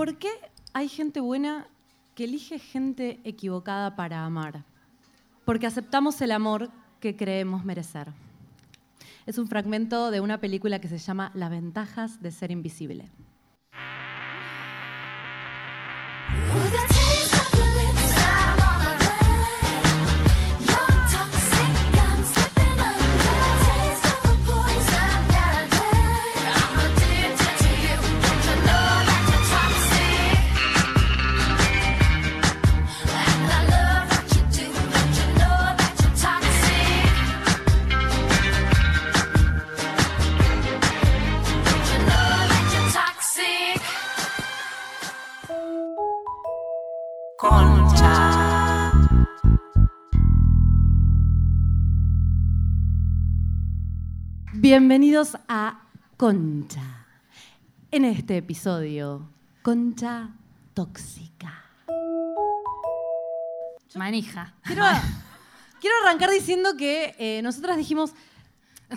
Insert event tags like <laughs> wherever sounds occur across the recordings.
¿Por qué hay gente buena que elige gente equivocada para amar? Porque aceptamos el amor que creemos merecer. Es un fragmento de una película que se llama Las ventajas de ser invisible. Bienvenidos a Concha. En este episodio, Concha tóxica. Manija. Quiero, quiero arrancar diciendo que eh, nosotras dijimos,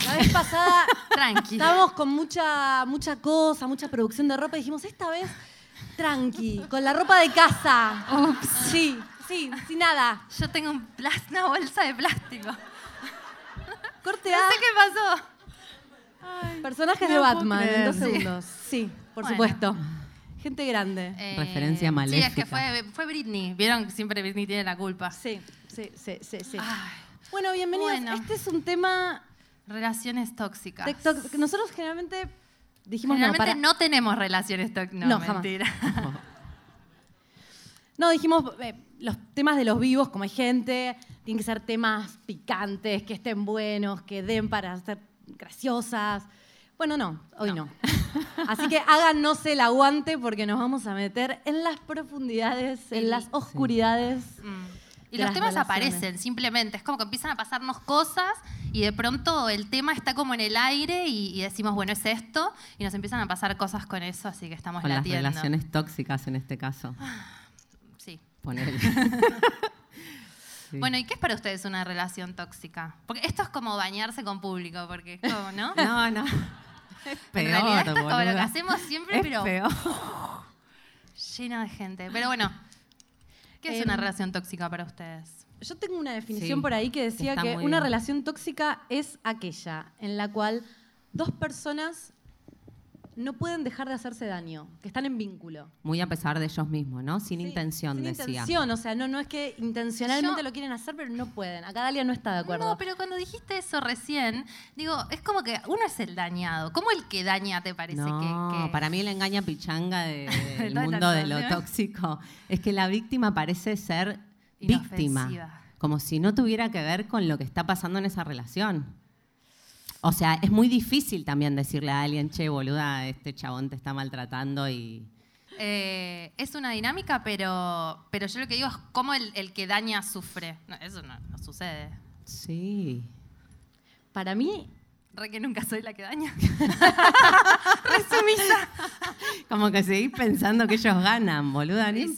la vez pasada <laughs> Tranqui. estábamos con mucha, mucha cosa, mucha producción de ropa y dijimos, esta vez tranqui, con la ropa de casa. Sí, sí, sin nada. Yo tengo un plas- una bolsa de plástico. Corte No A, sé qué pasó. Personajes no de Batman en dos sí. segundos. Sí, por Bueno. supuesto. Gente grande. Eh, Referencia Sí, maléfica. es que fue, fue Britney. Vieron que siempre Britney tiene la culpa. Sí, sí, sí, sí, sí. Bueno, bienvenidos. Bueno. Este es un tema relaciones tóxicas. Nosotros generalmente dijimos no, para, no tenemos relaciones tóxicas. No, No, jamás. mentira. <laughs> No, dijimos eh, los temas de los vivos, como hay gente, tienen que ser temas picantes, que estén buenos, que den para ser graciosas. Bueno, no, hoy no. <laughs> Así que háganos el aguante porque nos vamos a meter en las profundidades, en Sí. las oscuridades. Mm. Y los las temas aparecen, simplemente. Es como que empiezan a pasarnos cosas y de pronto el tema está como en el aire y, y decimos, bueno, es esto. Y nos empiezan a pasar cosas con eso, así que estamos Con las latiendo. relaciones tóxicas en este caso. Sí. Ponele. <laughs> Sí. Bueno, ¿y qué es para ustedes una relación tóxica? Porque esto es como bañarse con público, porque es como, ¿no? <laughs> No, no. <laughs> Es peor, en realidad esto es como lo que hacemos siempre, Es pero peor. <laughs> lleno de gente. Pero bueno, ¿qué es Em, una relación tóxica para ustedes? Yo tengo una definición Sí, por ahí que decía que una bien. relación tóxica es aquella en la cual dos personas no pueden dejar de hacerse daño, que están en vínculo. Muy a pesar de ellos mismos, ¿no? Sin Sí, intención, sin decía. intención, o sea, no, no es que intencionalmente Yo- lo quieren hacer, pero no pueden. Acá Dalia no está de acuerdo. No, pero cuando dijiste eso recién, digo, es como que uno es el dañado. ¿Cómo el que daña te parece No, que, que- para mí la engaña pichanga de- <laughs> del mundo de lo tóxico es que la víctima parece ser víctima, como si no tuviera que ver con lo que está pasando en esa relación. O sea, es muy difícil también decirle a alguien, che, boluda, este chabón te está maltratando y... Eh, es una dinámica, pero, pero yo lo que digo es cómo el, el que daña sufre. No, eso no, no sucede. Sí. Para mí, Re que nunca soy la que daña. <laughs> Como que seguís pensando que ellos ganan, boluda, ni Sí,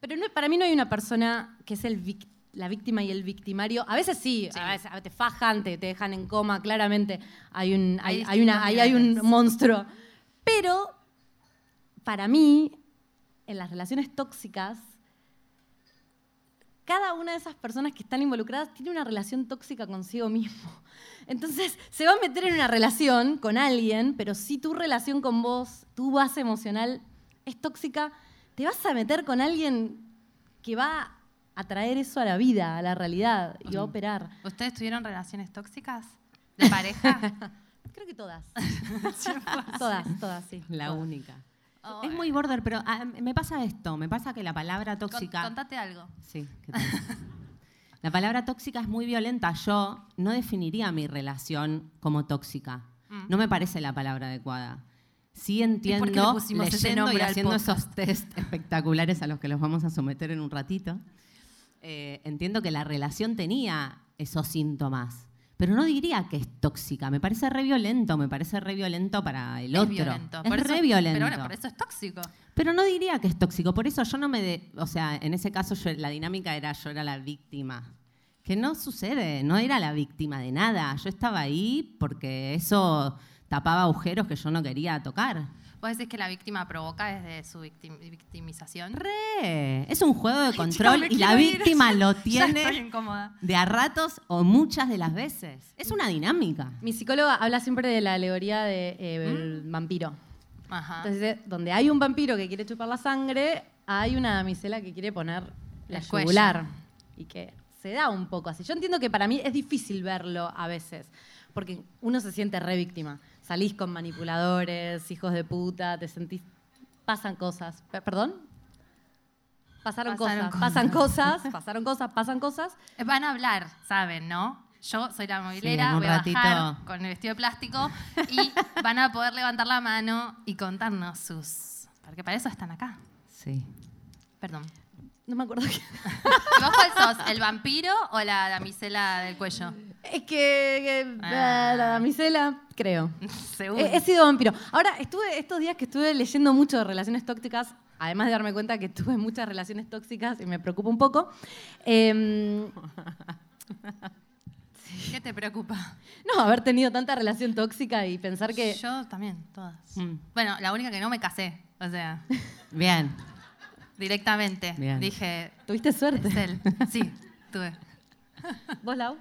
pero no- para mí no hay una persona que es el vic- la víctima y el victimario. A veces sí, Sí. a veces te fajan, te, te dejan en coma, claramente hay un, hay, Hay hay una, distintos ahí hay un monstruo. Pero para mí, en las relaciones tóxicas, cada una de esas personas que están involucradas tiene una relación tóxica consigo mismo. <laughs> Entonces, se va a meter en una relación con alguien, pero si tu relación con vos, tu base emocional es tóxica, te vas a meter con alguien que va a traer eso a la vida, a la realidad, y a operar. ¿Ustedes tuvieron relaciones tóxicas de pareja? <laughs> Creo que todas. <laughs> todas, todas, sí. La todas. única. Oh, es muy border, pero ah, me pasa esto, me pasa que la palabra Con- tóxica... contate algo. Sí, ¿qué tal? <laughs> La palabra tóxica es muy violenta. Yo no definiría mi relación como tóxica. Mm. No me parece la palabra adecuada. Sí entiendo, leyendo y haciendo esos test espectaculares a los que los vamos a someter en un ratito, eh, entiendo que la relación tenía esos síntomas. Pero no diría que es tóxica. Me parece re violento, me parece re violento para el Es otro. violento. Es Por eso- re violento. Pero bueno, por eso es tóxico. Pero no diría que es tóxico, por eso yo no me... de- o sea, en ese caso yo- la dinámica era yo era la víctima. Que no sucede, no era la víctima de nada. Yo estaba ahí porque eso tapaba agujeros que yo no quería tocar. ¿Vos decís que la víctima provoca desde su victim- victimización? Re. Es un juego de Ay, control chicos, me y la quiero ir. víctima <laughs> lo tiene de a ratos o muchas de las veces. Es una dinámica. Mi psicóloga habla siempre de la alegoría del ¿Mm? vampiro. Ajá. Entonces, donde hay un vampiro que quiere chupar la sangre, hay una damisela que quiere poner la yugular. Y que se da un poco así. Yo entiendo que para mí es difícil verlo a veces, porque uno se siente re víctima. Salís con manipuladores, hijos de puta, te sentís... Pasan cosas. Pe- ¿Perdón? Pasaron, Pasaron cosas, pasan <laughs> cosas, pasaron cosas, pasan cosas. Eh, Van a hablar, saben, ¿no? Yo soy la movilera, un voy a bajar con el vestido de plástico y van a poder levantar la mano y contarnos sus... Porque para eso están acá. Sí. Perdón. No me acuerdo qué. ¿Y <laughs> ¿Vos cuál sos? ¿El vampiro o la damisela del cuello? Es que, que- Ah. la damisela, creo. <laughs> Seguro. He, he sido vampiro. Ahora, estuve estos días que estuve leyendo mucho de relaciones tóxicas, además de darme cuenta que tuve muchas relaciones tóxicas y me preocupa un poco. em, <laughs> ¿Qué te preocupa? no, haber tenido tanta relación tóxica y pensar que. Yo también, todas. Mm. Bueno, la única que no me casé. O sea, <laughs> Bien. directamente. Bien. Dije, Tuviste suerte. es él. Sí, tuve. ¿Vos, Lau?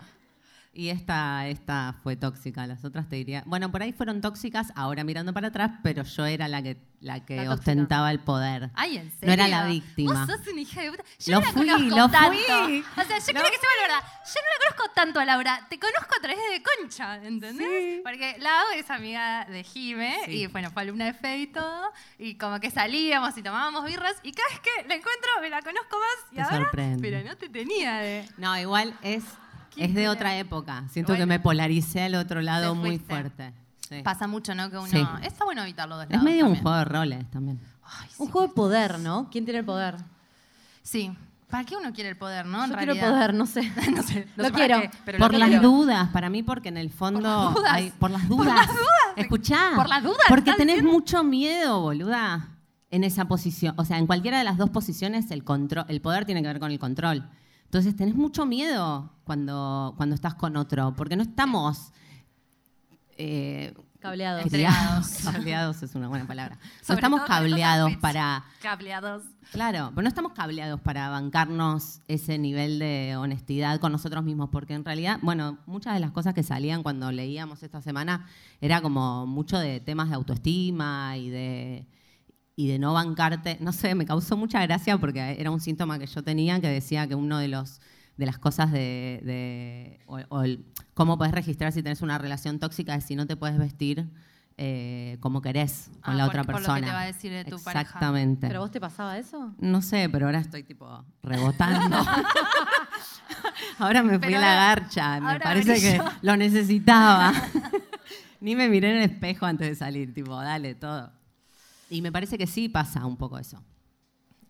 Y esta, esta fue tóxica. Las otras te diría. Bueno, por ahí fueron tóxicas, ahora mirando para atrás, pero yo era la que, la que La ostentaba el poder. Ay, ¿en serio? No era la víctima. Vos sos una hija de puta. Yo Lo no la fui, conozco lo tanto. fui. O sea, yo creo que se me verdad. Yo no la conozco tanto a Laura. Te conozco a través de Concha, ¿entendés? Sí. Porque Lau es amiga de Jime Sí. y, bueno, fue alumna de Fe y todo. Y como que salíamos y tomábamos birras y cada vez que la encuentro me la conozco más y Te ahora... sorprende. Pero no te tenía de... No, igual es, ¿Quién es de otra época. Siento Bueno. que me polaricé al otro lado muy fuerte. Sí. Pasa mucho, ¿no? Que uno... Sí. Está bueno evitar los dos Es lados medio un juego de roles también. Ay, sí, Un juego de poder, ¿no? ¿Quién tiene el poder? Sí. ¿Para qué uno quiere el poder, no? En Yo quiero realidad. poder, no sé. <laughs> no sé. Lo No quiero. qué, pero por lo las quiero. dudas, para mí, porque en el fondo. las dudas. hay- por las dudas. las dudas. Escuchá. Por las dudas, Porque ¿estás tenés diciendo? mucho miedo, boluda, en esa posición. O sea, en cualquiera de las dos posiciones, el, control, el poder tiene que ver con el control. Entonces, tenés mucho miedo cuando, cuando estás con otro, porque no estamos. Eh, Cableados. criados. cableados es una buena palabra. No estamos cableados para. Cableados. Claro, pero no estamos cableados para bancarnos ese nivel de honestidad con nosotros mismos, porque en realidad, bueno, muchas de las cosas que salían cuando leíamos esta semana era como mucho de temas de autoestima y de, y de no bancarte. No sé, me causó mucha gracia porque era un síntoma que yo tenía que decía que uno de los de las cosas de, de- o, o el- cómo puedes registrar si tenés una relación tóxica es si no te puedes vestir eh, como querés con Ah, la por- otra por lo que persona. te va a decir de tu pareja. Exactamente. ¿Pero vos te pasaba eso? No sé, pero ahora estoy tipo rebotando. <laughs> ahora me fui Pero a la garcha, me parece que yo. lo necesitaba. <laughs> Ni me miré en el espejo antes de salir, tipo, dale, todo. Y me parece que sí pasa un poco eso.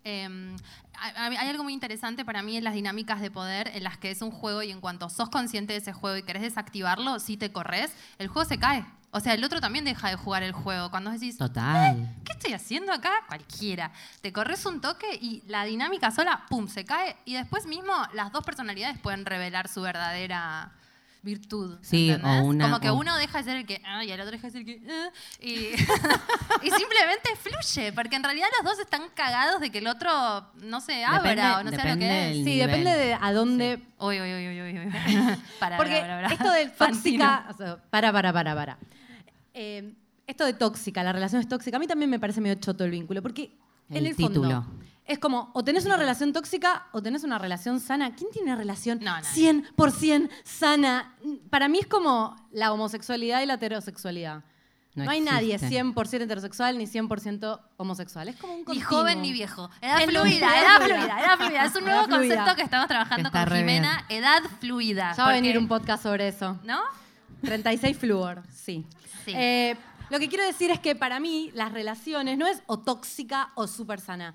Eh, a- hay algo muy interesante para mí en las dinámicas de poder en las que es un juego y en cuanto sos consciente de ese juego y querés desactivarlo, si te corres, el juego se cae. O sea, el otro también deja de jugar el juego. Cuando decís, Total. ¿qué estoy haciendo acá? Cualquiera. Te corres un toque y la dinámica sola, ¡pum!, se cae. Y después mismo las dos personalidades pueden revelar su verdadera virtud. Sí, ¿entendés? o una- Como que o- uno deja de ser el que, ah, y el otro deja de ser el que, ah, y, <laughs> <laughs> y simplemente fluye, porque en realidad los dos están cagados de que el otro no se abra Depende- o no sea lo que es. del- Sí, nivel. depende de a dónde Uy, uy, uy, uy, uy, uy. <laughs> Para, Porque para, para, para. esto de Fantino. tóxica. o sea, para, para, para, para. Eh, esto de tóxica, la relación es tóxica, a mí también me parece medio choto el vínculo, porque en El el fondo título. Es como, o tenés una relación tóxica o tenés una relación sana. ¿Quién tiene una relación No, nadie. 100% sana? Para mí es como la homosexualidad y la heterosexualidad. No, No hay nadie existe. 100% heterosexual ni 100% homosexual. Es como un Ni continuo. joven ni viejo. Edad Es fluida, edad edad fluida. edad fluida. Es un nuevo fluida. concepto que estamos trabajando Que con Jimena. Edad fluida. Ya va a venir un podcast sobre eso. ¿No? 36 flúor, sí. Sí. Eh, lo que quiero decir es que para mí las relaciones no es o tóxica o súper sana.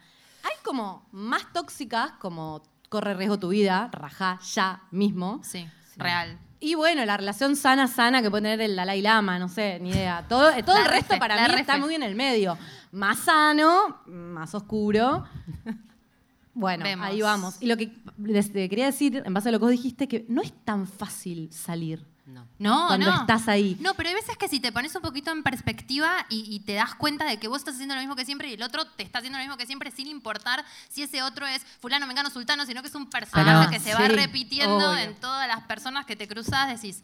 Como más tóxicas, como corre riesgo tu vida, rajá ya mismo. Sí, real. Y bueno, la relación sana, sana que puede tener el Dalai Lama, no sé, ni idea. Todo, eh, todo el resto refe, para mí refe. está muy en el medio. Más sano, más oscuro. Bueno, Vemos. ahí vamos. Y lo que les quería decir, en base a lo que vos dijiste, que no es tan fácil salir. No. No, Cuando no. estás ahí. No, pero hay veces que si te pones un poquito en perspectiva y, y te das cuenta de que vos estás haciendo lo mismo que siempre y el otro te está haciendo lo mismo que siempre sin importar si ese otro es fulano, mengano, sultano, sino que es un personaje Ah, que se va repitiendo obvio. en todas las personas que te cruzas, decís,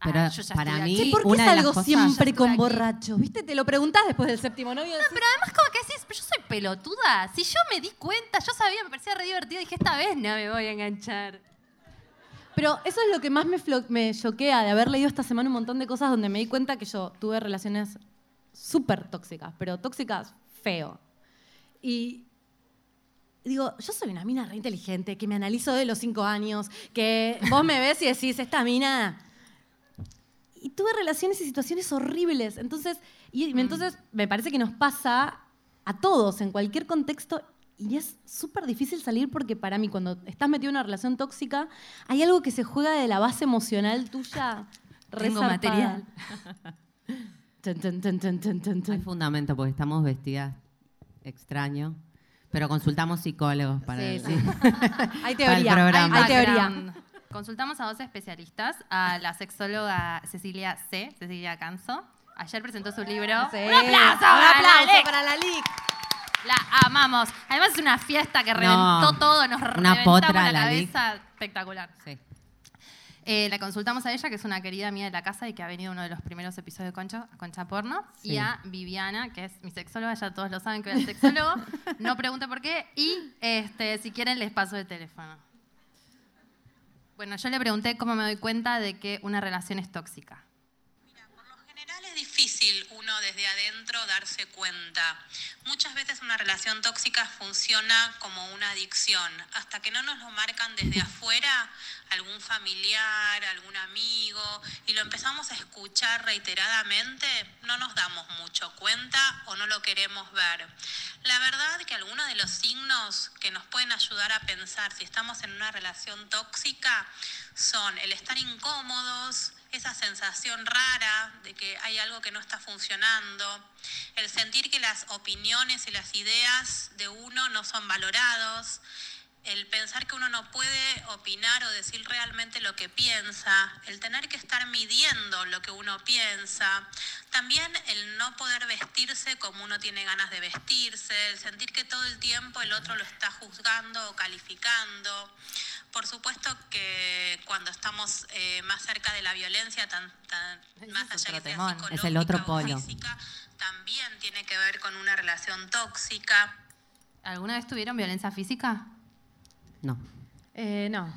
ah, yo ya para mí- ¿Por qué una es de las siempre con borrachos? ¿Viste? Te lo preguntás después del séptimo novio. decís, Pero además como que decís, pero yo soy pelotuda. Si yo me di cuenta, yo sabía, me parecía re divertido, dije, esta vez no me voy a enganchar. Pero eso es lo que más me, choquea de haber leído esta semana un montón de cosas donde me di cuenta que yo tuve relaciones súper tóxicas, pero tóxicas feo. Y digo, yo soy una mina re inteligente, que me analizo de los cinco años, que vos me ves y decís, esta mina... Y tuve relaciones y situaciones horribles. Entonces, y, entonces me parece que nos pasa a todos en cualquier contexto y es súper difícil salir porque para mí cuando estás metido en una relación tóxica hay algo que se juega de la base emocional tuya. Tengo zarpada. material. <laughs> Tun, tun, tun, tun, tun, tun, tun. Hay fundamento porque estamos vestidas extraño, pero consultamos psicólogos para Sí, el- sí. <laughs> Hay Para el teoría. programa. Hay teoría. Consultamos a dos especialistas, a la sexóloga Cecilia C., Cecilia Canso. Ayer presentó su libro. Sí. ¡Un aplauso! Un para aplauso para la LIC. La amamos. Además es una fiesta que reventó todo, nos una reventamos potra, la la cabeza. Espectacular. Sí. Eh, la consultamos a ella, que es una querida mía de la casa y que ha venido uno de los primeros episodios de Concha, Concha Porno. Sí. Y a Viviana, que es mi sexóloga, ya todos lo saben que es sexólogo. <laughs> no pregunte por qué. Y este, si quieren, les paso el teléfono. Bueno, yo le pregunté cómo me doy cuenta de que una relación es tóxica. Mira, por lo general es difícil uno desde adentro darse cuenta. Muchas veces una relación tóxica funciona como una adicción. Hasta que no nos lo marcan desde afuera, algún familiar, algún amigo, y lo empezamos a escuchar reiteradamente, no nos damos mucho cuenta o no lo queremos ver. La verdad que algunos de los signos que nos pueden ayudar a pensar si estamos en una relación tóxica son el estar incómodos, esa sensación rara de que hay algo que no está funcionando, el sentir que las opiniones y las ideas de uno no son valorados, el pensar que uno no puede opinar o decir realmente lo que piensa, el tener que estar midiendo lo que uno piensa, también el no poder vestirse como uno tiene ganas de vestirse, el sentir que todo el tiempo el otro lo está juzgando o calificando. Por supuesto que cuando estamos eh, más cerca de la violencia, tan, tan- Ese más allá que sea Es el otro o polo. física, también tiene que ver con una relación tóxica. ¿Alguna vez tuvieron violencia física? No. Eh, no.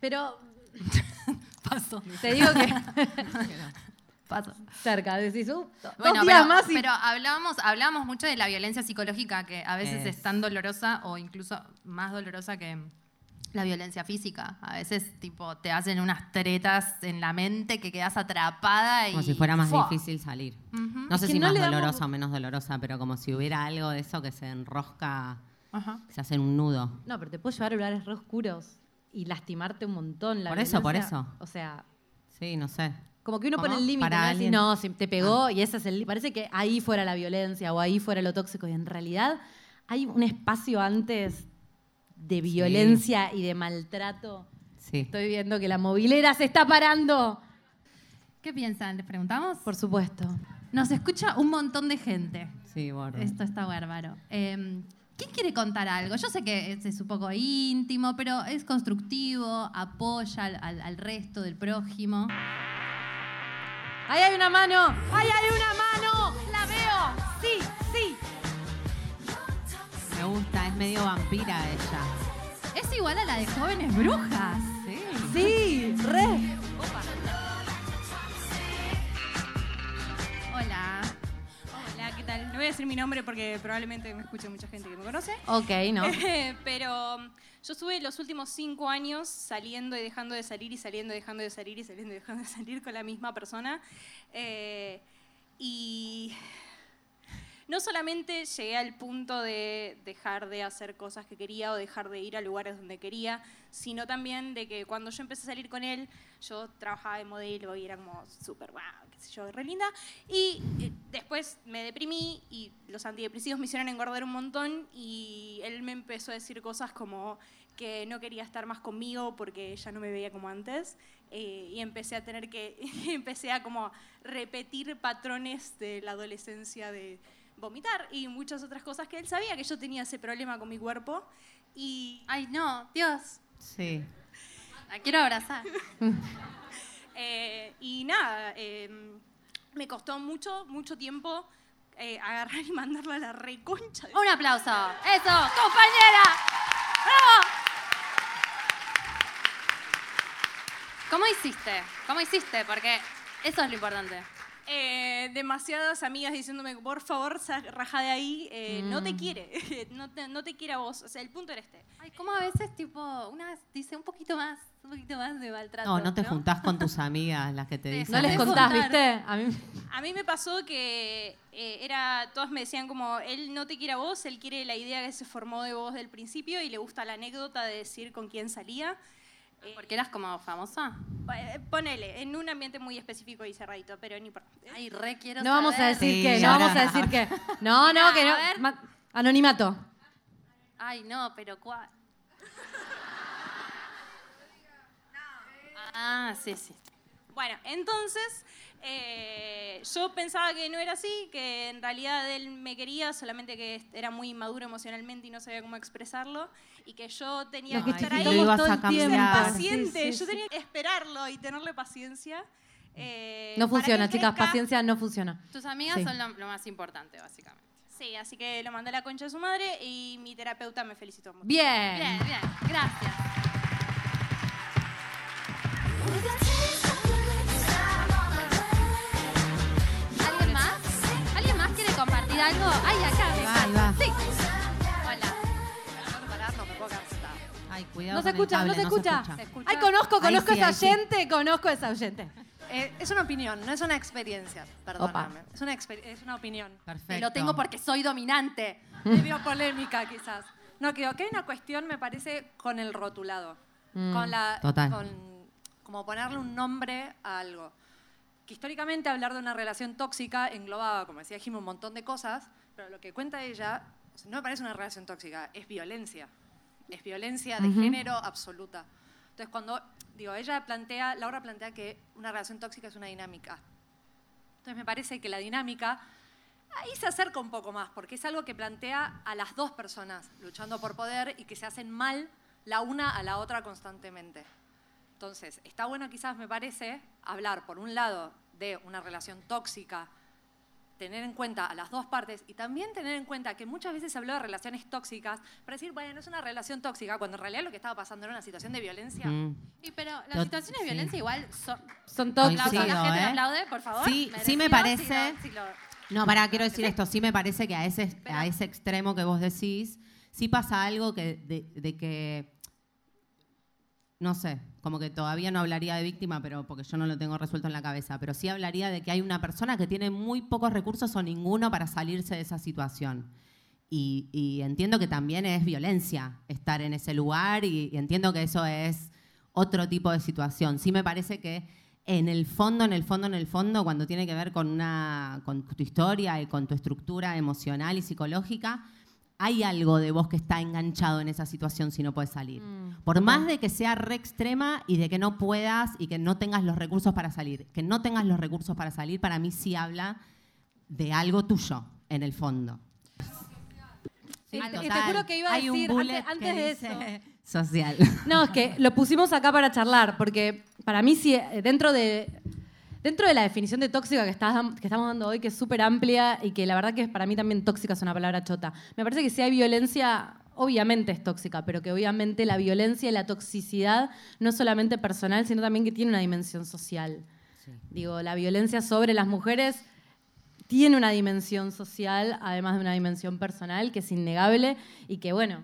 Pero <laughs> Paso. te digo que <laughs> Paso. cerca, decís, uh, Bueno, dos días pero, más y pero hablábamos, hablábamos mucho de la violencia psicológica, que a veces Es. es tan dolorosa o incluso más dolorosa que la violencia física. A veces, tipo, te hacen unas tretas en la mente que quedas atrapada y... Como si fuera más ¡fua! difícil salir. No sé que si no más damos- dolorosa o menos dolorosa, pero como si hubiera algo de eso que se enrosca, Ajá. se hace en un nudo. No, pero te puede llevar a lugares re oscuros y lastimarte un montón. La Por eso, por eso. O sea, Sí, no sé. como que uno ¿Cómo? pone el límite. Para ¿no? No, si te pegó y ese es el. Parece que ahí fuera la violencia o ahí fuera lo tóxico. Y en realidad hay un espacio antes de violencia y de maltrato. Sí. Estoy viendo que la movilera se está parando. ¿Qué piensan? ¿Les preguntamos? Por supuesto. Nos escucha un montón de gente. Sí, bordo. Esto está bárbaro. Eh, ¿Quién quiere contar algo? Yo sé que es, es un poco íntimo, pero es constructivo, apoya al, al- al resto del prójimo. ¡Ahí hay una mano! ¡Ahí hay una mano! ¡La veo! ¡Sí, sí! Me gusta, es medio vampira ella. Es igual a la de jóvenes brujas. Sí. ¡Sí! ¡Re! No voy a decir mi nombre porque probablemente me escuche mucha gente que me conoce. Ok, ¿no? <laughs> Pero um, yo estuve los últimos cinco años saliendo y dejando de salir y saliendo y dejando de salir y saliendo y dejando de salir con la misma persona. Eh, y no solamente llegué al punto de dejar de hacer cosas que quería o dejar de ir a lugares donde quería, sino también de que cuando yo empecé a salir con él, yo trabajaba de modelo y era como súper, wow, qué sé yo, re linda. Y eh, después me deprimí y los antidepresivos me hicieron engordar un montón y él me empezó a decir cosas como que no quería estar más conmigo porque ya no me veía como antes eh, y empecé a tener que, <laughs> empecé a como repetir patrones de la adolescencia de vomitar y muchas otras cosas que él sabía que yo tenía ese problema con mi cuerpo y Ay, no, Dios. Sí. La quiero abrazar. <laughs> Eh, y nada, eh, me costó mucho, mucho tiempo eh, agarrar y mandarla a la reconcha. Un aplauso. Eso, compañera. ¡Bravo! ¿Cómo hiciste? ¿Cómo hiciste? Porque eso es lo importante. Eh, demasiadas amigas diciéndome, por favor, raja de ahí, eh, no te quiere, <laughs> no te, no te quiere a vos. O sea, el punto era este. Ay, como a veces, tipo, una dice un poquito más, un poquito más de maltrato. No, no te juntás con tus <laughs> amigas, las que te dicen. No les contás. ¿viste? A mí A mí me pasó que eh, era, todas me decían como, él no te quiere a vos, él quiere la idea que se formó de vos del principio y le gusta la anécdota de decir con quién salía. Eh, Porque eras como famosa. eh, ponele, en un ambiente muy específico y cerradito, pero ni importa. Ay, re quiero no vamos a decir Sí, que, no ahora- vamos a decir que. No, no, <laughs> que no. A ver. Ma- Anonimato. Ay, no, pero ¿cuál? Ah, sí, sí. Bueno, entonces eh, yo pensaba que no era así, que en realidad él me quería, solamente que era muy inmaduro emocionalmente y no sabía cómo expresarlo, y que yo tenía que estar ahí Lo ibas todo a el cambiar. tiempo. ser Sí, paciente, sí, yo sí. tenía que esperarlo y tenerle paciencia. eh, No funciona, chicas. crezca. Paciencia no funciona. Tus amigas Sí. son lo, lo más importante, básicamente. Sí, así que lo mandé a la concha de su madre y mi terapeuta me felicitó mucho. Bien. Bien, bien. Gracias. Quiere compartir algo? Ay, acá. me va, ahí va. Sí. Hola. Ay, cuidado No se con el escucha, cable, no se escucha. ¿Se escucha? Ay, conozco, Ahí conozco sí, esa ahí sí. oyente, conozco esa oyente. Eh, es una opinión, no es una experiencia, perdóname. Es una, exper- es una opinión. Perfecto. Te lo tengo porque soy dominante. Medio polémica, quizás. No, creo que hay una cuestión, me parece, con el rotulado. Mm, con la. total. Con, como ponerle un nombre a algo. Que históricamente hablar de una relación tóxica englobaba, como decía Jim, un montón de cosas, pero lo que cuenta ella no me parece una relación tóxica, es violencia. Es violencia de género absoluta. Entonces, cuando, digo, ella plantea, Laura plantea que una relación tóxica es una dinámica. Entonces, me parece que la dinámica ahí se acerca un poco más, porque es algo que plantea a las dos personas luchando por poder y que se hacen mal la una a la otra constantemente. Entonces, está bueno quizás, me parece, hablar por un lado de una relación tóxica, tener en cuenta a las dos partes y también tener en cuenta que muchas veces se habló de relaciones tóxicas para decir, bueno, es una relación tóxica, cuando en realidad lo que estaba pasando era una situación de violencia. Mm. Y pero las Tot- situaciones de sí. violencia igual son... Son Coincido, tóxicas. La gente ¿eh? aplaude, por favor. Sí, sí me parece- si lo- si lo- No, pará, quiero decir esto. Sí me parece que a ese, Pero- a ese extremo que vos decís, sí pasa algo que, de, de que, no sé, como que todavía no hablaría de víctima, pero porque yo no lo tengo resuelto en la cabeza, pero sí hablaría de que hay una persona que tiene muy pocos recursos o ninguno para salirse de esa situación. Y, entiendo que también es violencia estar en ese lugar y, y entiendo que eso es otro tipo de situación. Sí me parece que en el fondo, en el fondo, en el fondo, cuando tiene que ver con, una, con tu historia y con tu estructura emocional y psicológica, hay algo de vos que está enganchado en esa situación si no puedes salir. Mm, Por más de que sea re extrema y de que no puedas y que no tengas los recursos para salir. Que no tengas los recursos para salir, para mí sí habla de algo tuyo, en el fondo. Sí, te- juro que iba a decir, antes- de dice <laughs> Social. No, es que lo pusimos acá para charlar, porque para mí sí, eh, dentro de, dentro de la definición de tóxica que, estás dam- que estamos dando hoy, que es súper amplia y que la verdad que para mí también tóxica es una palabra chota, me parece que si hay violencia, obviamente es tóxica, pero que obviamente la violencia y la toxicidad no es solamente personal, sino también que tiene una dimensión social. Digo, la violencia sobre las mujeres tiene una dimensión social, además de una dimensión personal, que es innegable y que, bueno,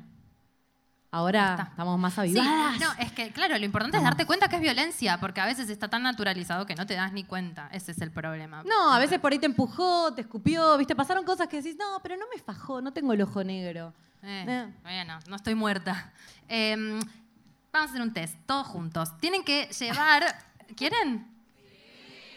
ahora estamos más Sí, avivadas. no, es que, claro, lo importante es darte cuenta que es violencia, porque a veces está tan naturalizado que no te das ni cuenta. Ese es el problema. No, a veces por ahí te empujó, te escupió, viste, pasaron cosas que decís, no, pero no me fajó, no tengo el ojo negro. Eh, Eh. Bueno, no estoy muerta. Em, vamos a hacer un test, todos juntos. Tienen que llevar. <laughs> ¿Quieren?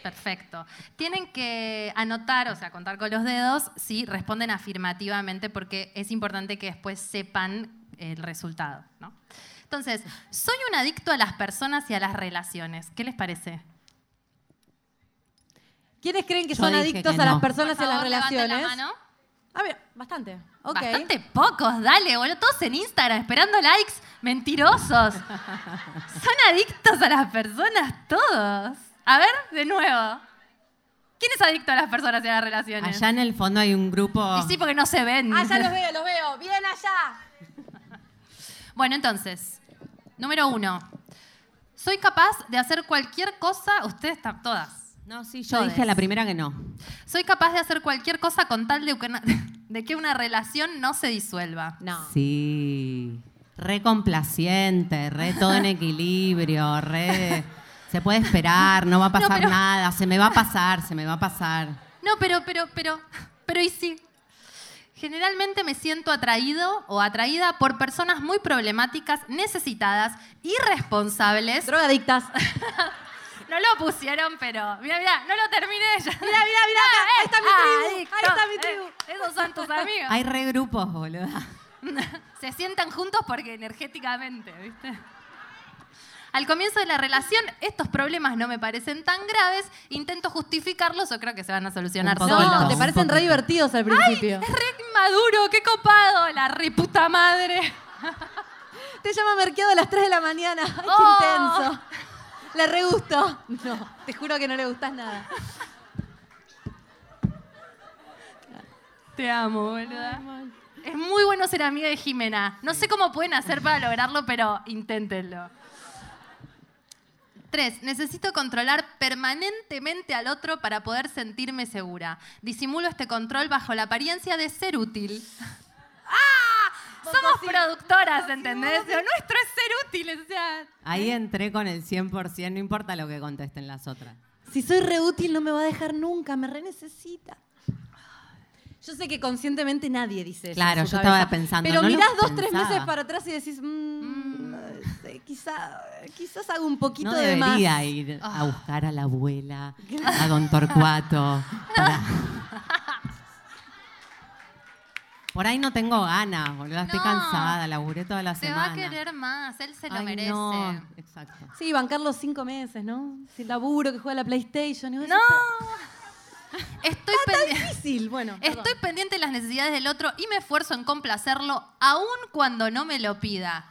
Perfecto. Tienen que anotar, o sea, contar con los dedos si responden afirmativamente, porque es importante que después sepan el resultado, ¿no? Entonces, soy un adicto a las personas y a las relaciones. ¿Qué les parece? ¿Quiénes creen que Yo son dije adictos que a las personas y a las favor, levanten relaciones? La mano. Ah, mira, bastante. Ok. Bastante pocos, dale, boludo. Todos en Instagram esperando likes. Mentirosos. <laughs> Son adictos a las personas todos. A ver, de nuevo. ¿Quién es adicto a las personas y a las relaciones? Allá en el fondo hay un grupo. Y sí, porque no se ven. Ah, ya los veo, los veo. Bien allá. Bueno, entonces, número uno. Soy capaz de hacer cualquier cosa. Ustedes están todas. No, sí, yo Todes. dije a la primera que no. Soy capaz de hacer cualquier cosa con tal de que una, <laughs> de que una relación no se disuelva. No. Sí. Re complaciente, re todo en equilibrio, re. Se puede esperar, no va a <laughs> pasar pero- nada, se me va a pasar, se me va a pasar. No, pero, pero, pero, pero y sí. Generalmente me siento atraído o atraída por personas muy problemáticas, necesitadas, irresponsables. Drogadictas. <laughs> No lo pusieron, pero. Mira, mira, no lo terminé ya. Mira, mira, mira, acá, ahí está mi tribu, ahí está mi Eh, tribu. esos son tus amigos. Hay re grupos, boluda. <laughs> Se sientan juntos porque energéticamente, ¿viste? Al comienzo de la relación, estos problemas no me parecen tan graves. Intento justificarlos o creo que se van a solucionar solos. No, te parecen re divertidos al principio. Es re maduro, qué copado, la re puta madre. <laughs> Te llama Merqueado a las 3 de la mañana. <laughs> Ay, qué Oh. intenso. Le re gustó. No, te juro que no le gustas nada. Te amo, boluda. Es muy bueno ser amiga de Jimena. No sé cómo pueden hacer para lograrlo, pero inténtenlo. Tres, necesito controlar permanentemente al otro para poder sentirme segura. Disimulo este control bajo la apariencia de ser útil. <laughs> ¡Ah! Somos productoras, ¿entendés? Lo nuestro es ser útiles, o sea... Ahí entré con el 100%, no importa lo que contesten las otras. Si soy re útil no me va a dejar nunca, me re necesita. Yo sé que conscientemente nadie dice eso. en Claro, su yo cabeza. estaba pensando, Pero no lo mirás dos, tres pensaba. meses para atrás y decís, mm, eh, quizá, quizás hago un poquito No de más. debería ir a buscar a la abuela, a don Torcuato. para- Por ahí no tengo ganas, boludo. Estoy No. cansada, laburé toda la Te semana. va a querer más, él se lo Ay, merece. no. Exacto. Sí, bancar los cinco meses, ¿no? Sin laburo, que juega a la PlayStation. Y vos ¡No! <laughs> Estoy "Pero pendiente. Está difícil, bueno. perdón. Estoy pendiente de las necesidades del otro y me esfuerzo en complacerlo, aun cuando no me lo pida.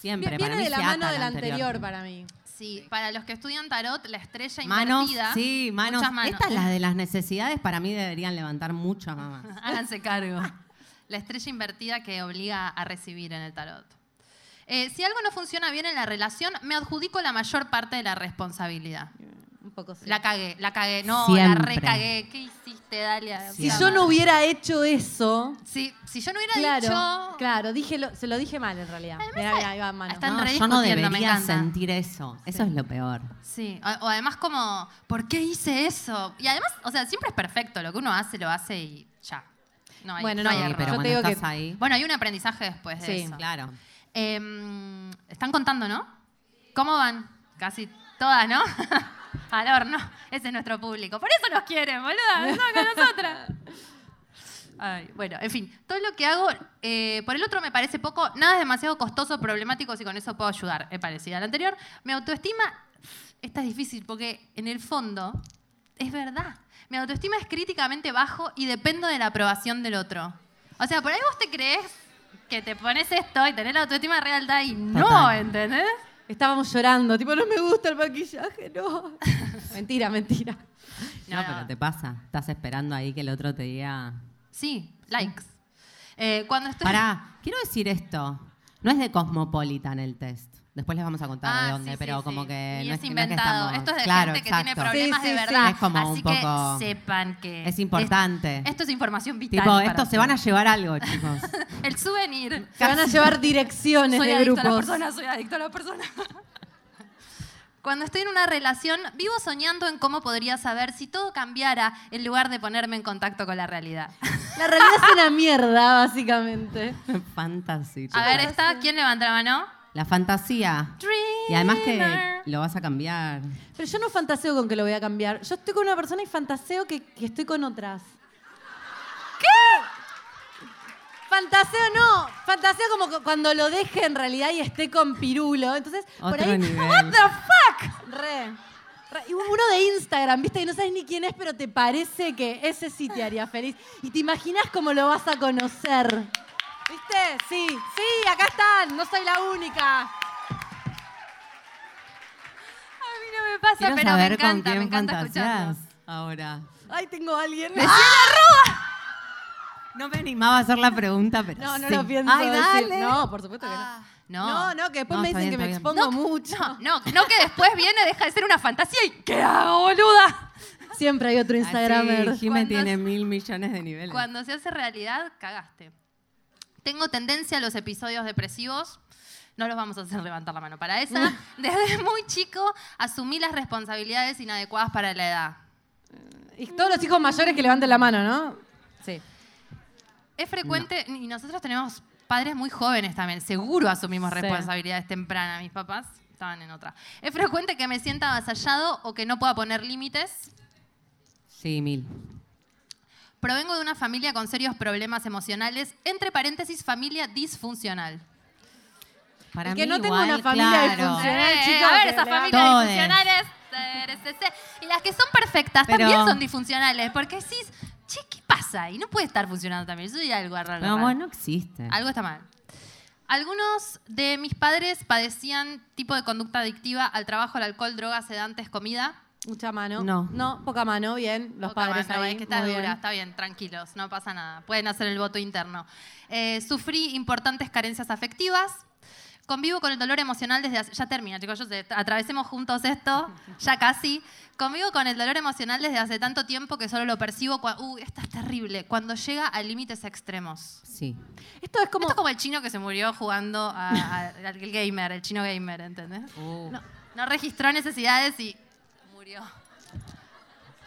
Siempre, Viene para mí de la se mano ata del la anterior para mí. Sí, para los que estudian tarot, la estrella Manos, invertida. sí, manos. muchas manos. Estas, las de las necesidades, para mí deberían levantar muchas mamás. <laughs> Háganse cargo. La estrella invertida que obliga a recibir en el tarot. Eh, si algo no funciona bien en la relación, me adjudico la mayor parte de la responsabilidad. Un poco sí. La cagué, la cagué. No, Siempre. la recagué. ¿Qué hiciste, Dalia? si yo no hubiera hecho eso, Sí, si yo no hubiera claro, dicho... claro, dije lo- se lo dije mal en realidad. Ahí va mano. Están No, yo no me debería sentir eso. Eso es lo peor. Sí, o, o además como, ¿por qué hice eso? Y además, o sea, siempre es perfecto, lo que uno hace, lo hace y ya. No hay, Bueno, no no, hay Sí, error. pero Yo te que- ahí. Bueno, hay un aprendizaje después de Sí. eso. Claro. Em, están contando, ¿no? ¿Cómo van? Casi todas, ¿no? <laughs> Al horno. Ese es nuestro público. Por eso nos quieren, boluda. Son <laughs> con nosotras. Ay, bueno, en fin, todo lo que hago, eh, por el otro me parece poco, nada es demasiado costoso, problemático, si con eso puedo ayudar. Es parecida al anterior. Mi autoestima, esta es difícil porque en el fondo es verdad. Mi autoestima es críticamente bajo y dependo de la aprobación del otro. O sea, por ahí vos te crees que te pones esto y tenés la autoestima re alta y no. ¿entendés? Estábamos llorando, tipo, no me gusta el maquillaje, no. <laughs> mentira, mentira. No, pero te pasa. Estás esperando ahí que el otro te diga. Sí, likes. Eh, cuando estoy... Pará, quiero decir esto. No es de Cosmopolitan el test. Después les vamos a contar Ah, de dónde, sí, pero sí, como sí. que Y no es es, que- no es que inventado. estamos- Esto es de Claro, gente que tiene problemas Sí, de verdad. Es como Así un poco- que sepan que... Es importante. Esto es información vital. Tipo, para estos se van a llevar algo, chicos. <laughs> El souvenir. Se van a llevar direcciones soy de adicto a la persona, soy adicto a la persona. <laughs> Cuando estoy en una relación, vivo soñando en cómo podría saber si todo cambiara en lugar de ponerme en contacto con la realidad. La realidad es una mierda, básicamente. <laughs> Fantasy. A ver, esta, ¿quién levanta la mano? La fantasía. Y además que Dreamer. lo vas a cambiar. Pero yo no fantaseo con que lo voy a cambiar. Yo estoy con una persona y fantaseo que, que estoy con otras. ¿Qué? Fantaseo no, fantaseo como cu- cuando lo deje en realidad y esté con Pirulo. Entonces, por ahí, nivel. what the fuck? Re. Re. Y uno de Instagram, viste, que no sabes ni quién es, pero te parece que ese sí te haría feliz. Y te imaginas cómo lo vas a conocer. ¿Viste? Sí, sí, acá están, no soy la única. A mí no me pasa, Quiero pero saber me encanta, con quién me encanta fantaseás escucharlo. ahora. Ay, tengo a alguien. No me animaba a hacer la pregunta, pero No, no sí. lo pienso Ay, decir. dale. No, por supuesto que no. Ah, No, No, no, que después No, me está dicen bien, que me está expongo mucho. No, <laughs> no que después viene, deja de ser una fantasía y ¿qué hago, boluda? Siempre hay otro Instagramer. Así, Jime Cuando tiene mil millones de niveles. Cuando se hace realidad, cagaste. Tengo tendencia a los episodios depresivos. No los vamos a hacer levantar la mano para <laughs> esa. Desde muy chico asumí las responsabilidades inadecuadas para la edad. Y todos los hijos mayores que levanten la mano, ¿no? Sí. Es frecuente, y nosotros tenemos padres muy jóvenes también, seguro asumimos Sí. responsabilidades tempranas. Mis papás estaban en otra. Es frecuente que me sienta avasallado o que no pueda poner límites. Sí, mil. Provengo de una familia con serios problemas emocionales, entre paréntesis, familia disfuncional. Para que mí no igual, una familia claro. disfuncional, Eh, chicos, a ver, esas familias Todes. disfuncionales. TRCC, Y las que son perfectas Pero- también son disfuncionales, porque decís, che, ¿qué pasa? Y no puede estar funcionando también. Eso hay algo raro. No, bueno, no existe. Algo está mal. Algunos de mis padres padecían tipo de conducta adictiva al trabajo, al alcohol, drogas, sedantes, comida. Mucha mano. No. No, poca mano, bien. Los Poca padres mano, ahí. es que está dura, bien. está bien, tranquilos, no pasa nada. Pueden hacer el voto interno. Eh, sufrí importantes carencias afectivas. Convivo con el dolor emocional desde hace... Ya termina, chicos, yo sé, atravesemos juntos esto, <laughs> ya casi. Convivo con el dolor emocional desde hace tanto tiempo que solo lo percibo cuando... Uh, esta es terrible. Cuando llega a límites extremos. Sí. Esto es como. Esto es como el chino que se murió jugando a- a- al gamer, el chino gamer, ¿entendés? Uh. No, no registró necesidades y murió.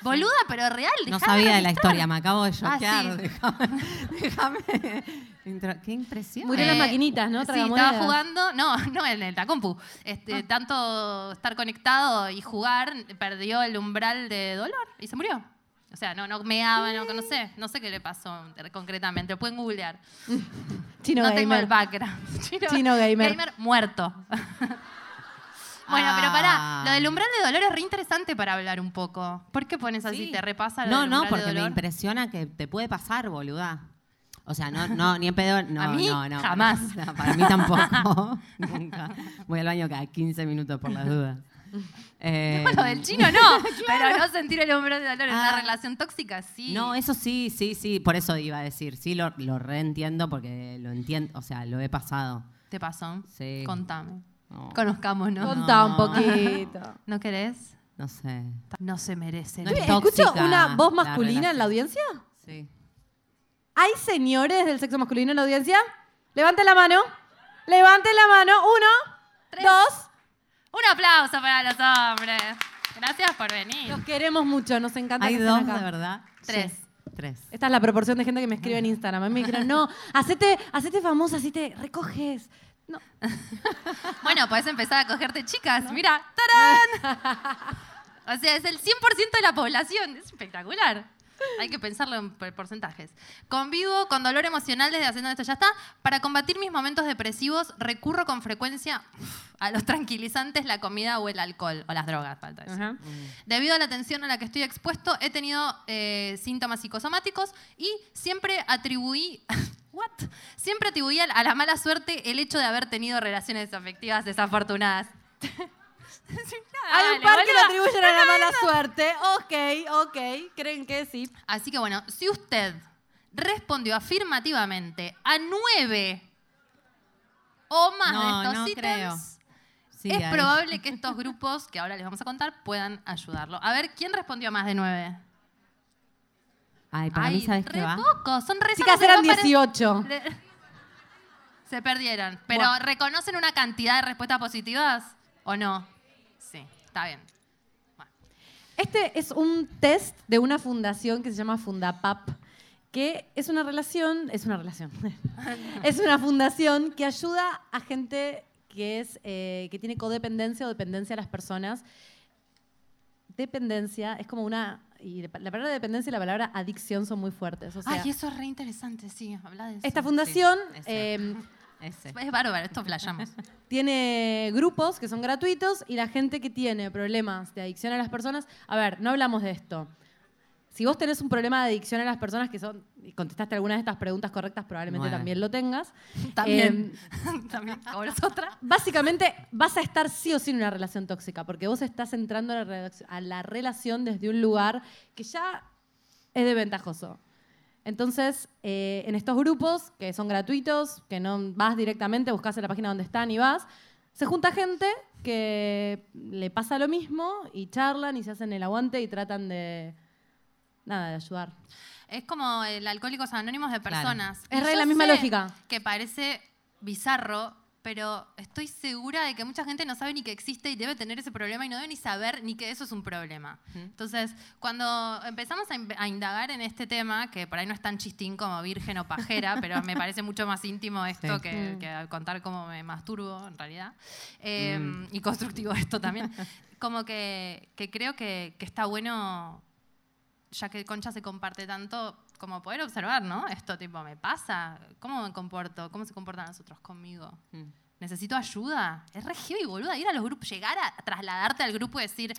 Boluda, pero real. No sabía de la historia, me acabo de Ah, choquear. sí. Déjame. <laughs> Qué impresión. Murió en las maquinitas, ¿no? Sí, estaba jugando, no, <laughs> no en el compu. Este, Ah. Tanto estar conectado y jugar, perdió el umbral de dolor y se murió. O sea, no, no meaba, no, no sé, no sé qué le pasó concretamente, lo pueden googlear. <laughs> Chino no tengo gamer. el background. Chino, Chino gamer. muerto. Bueno, pero pará, Ah. lo del umbral de dolor es re interesante para hablar un poco. ¿Por qué pones así? Sí. ¿Te repasa lo No, del no, umbral de porque me dolor? impresiona que te puede pasar, boluda. O sea, no, no, ni en pedo. <laughs> No, A mí, no, no. jamás. <laughs> No, para mí tampoco. <laughs> Nunca. Voy al baño cada 15 minutos por las dudas. Eh, No, lo del chino no, pero no sentir el umbral de dolor en una Ah. relación tóxica, sí. No, eso sí, sí, sí. Por eso iba a decir. Sí, lo, lo reentiendo porque lo entiendo. O sea, lo he pasado. ¿Te pasó? Sí. Contame. No, Conozcámonos. Contá un No. poquito. <laughs> ¿No querés? no sé. No se merece. No ¿no? es ¿Escucho tóxica una voz la masculina en la audiencia? Sí. ¿Hay señores del sexo masculino en la audiencia? Levanten la mano. Levanten la mano. Uno, Tres. dos. Un aplauso para los hombres. Gracias por venir. Los queremos mucho, nos encanta ¿Hay que dos, estén acá. de verdad? Tres. Sí. Tres. Esta es la proporción de gente que me escribe en Instagram. A mí me dijeron, no, hacete, hacete famosa, así te recoges. No. <laughs> Bueno, puedes empezar a cogerte chicas. Mira, ¡tarán! <laughs> O sea, es el 100% de la población. Es espectacular. Hay que pensarlo en por- porcentajes. Convivo con dolor emocional desde haciendo esto ya está. Para combatir mis momentos depresivos, recurro con frecuencia a los tranquilizantes, la comida o el alcohol. O las drogas, falta eso. Ajá. Debido a la tensión a la que estoy expuesto, he tenido eh, síntomas psicosomáticos y siempre atribuí. <laughs> ¿What? Siempre atribuí a la- a la mala suerte el hecho de haber tenido relaciones afectivas desafortunadas. <laughs> <laughs> Hay un Dale, par que lo atribuyen a la mala <laughs> suerte. Ok, ok. ¿Creen que sí? Así que bueno, si usted respondió afirmativamente a nueve o más No, de estos no ítems. Sí, es hay. probable que <laughs> estos grupos que ahora les vamos a contar puedan ayudarlo. A ver, ¿quién respondió a más de nueve? Ay, para mí, ¿sabes re qué va? pocos, son re Chicas, eran no paren- 18. Le- Se perdieron. ¿Pero reconocen una cantidad de respuestas positivas o no? Está bien. Bueno. Este es un test de una fundación que se llama Fundapap, que es una relación, es una relación, <laughs> es una fundación que ayuda a gente que, es, eh, que tiene codependencia o dependencia a las personas. Dependencia es como una y la palabra dependencia y la palabra adicción son muy fuertes. O sea, Ay, eso es re interesante, sí, habla de eso. esta fundación eh, <laughs> Ese. Es bárbaro, esto flayamos. <laughs> tiene grupos que son gratuitos y la gente que tiene problemas de adicción a las personas, a ver, no hablamos de esto. Si vos tenés un problema de adicción a las personas que son, y contestaste alguna de estas preguntas correctas, probablemente Nueve. también lo tengas. <laughs> También. Eh, <laughs> También, ahora es otra. básicamente vas a estar sí o sí en una relación tóxica, porque vos estás entrando a la, a la relación desde un lugar que ya es desventajoso. Entonces, eh, en estos grupos, que son gratuitos, que no vas directamente, buscas en la página donde están y vas, se junta gente que le pasa lo mismo y charlan y se hacen el aguante y tratan de, nada, de ayudar. Es como el Alcohólicos Anónimos de Claro. personas. Es re la misma lógica. Que parece bizarro, pero estoy segura de que mucha gente no sabe ni que existe y debe tener ese problema y no debe ni saber ni que eso es un problema. Entonces, cuando empezamos a, in- a indagar en este tema, que por ahí no es tan chistín como virgen o pajera, pero me parece mucho más íntimo esto Sí. que, Mm. que contar cómo me masturbo en realidad. Eh, Y constructivo esto también. Como que, que creo que, que está bueno ya que Concha se comparte tanto, como poder observar, ¿no? Esto tipo, ¿me pasa? ¿Cómo me comporto? ¿Cómo se comportan los otros conmigo? Mm. ¿Necesito ayuda? Es re heavy, boluda, ir a los grupos, llegar a trasladarte al grupo y decir,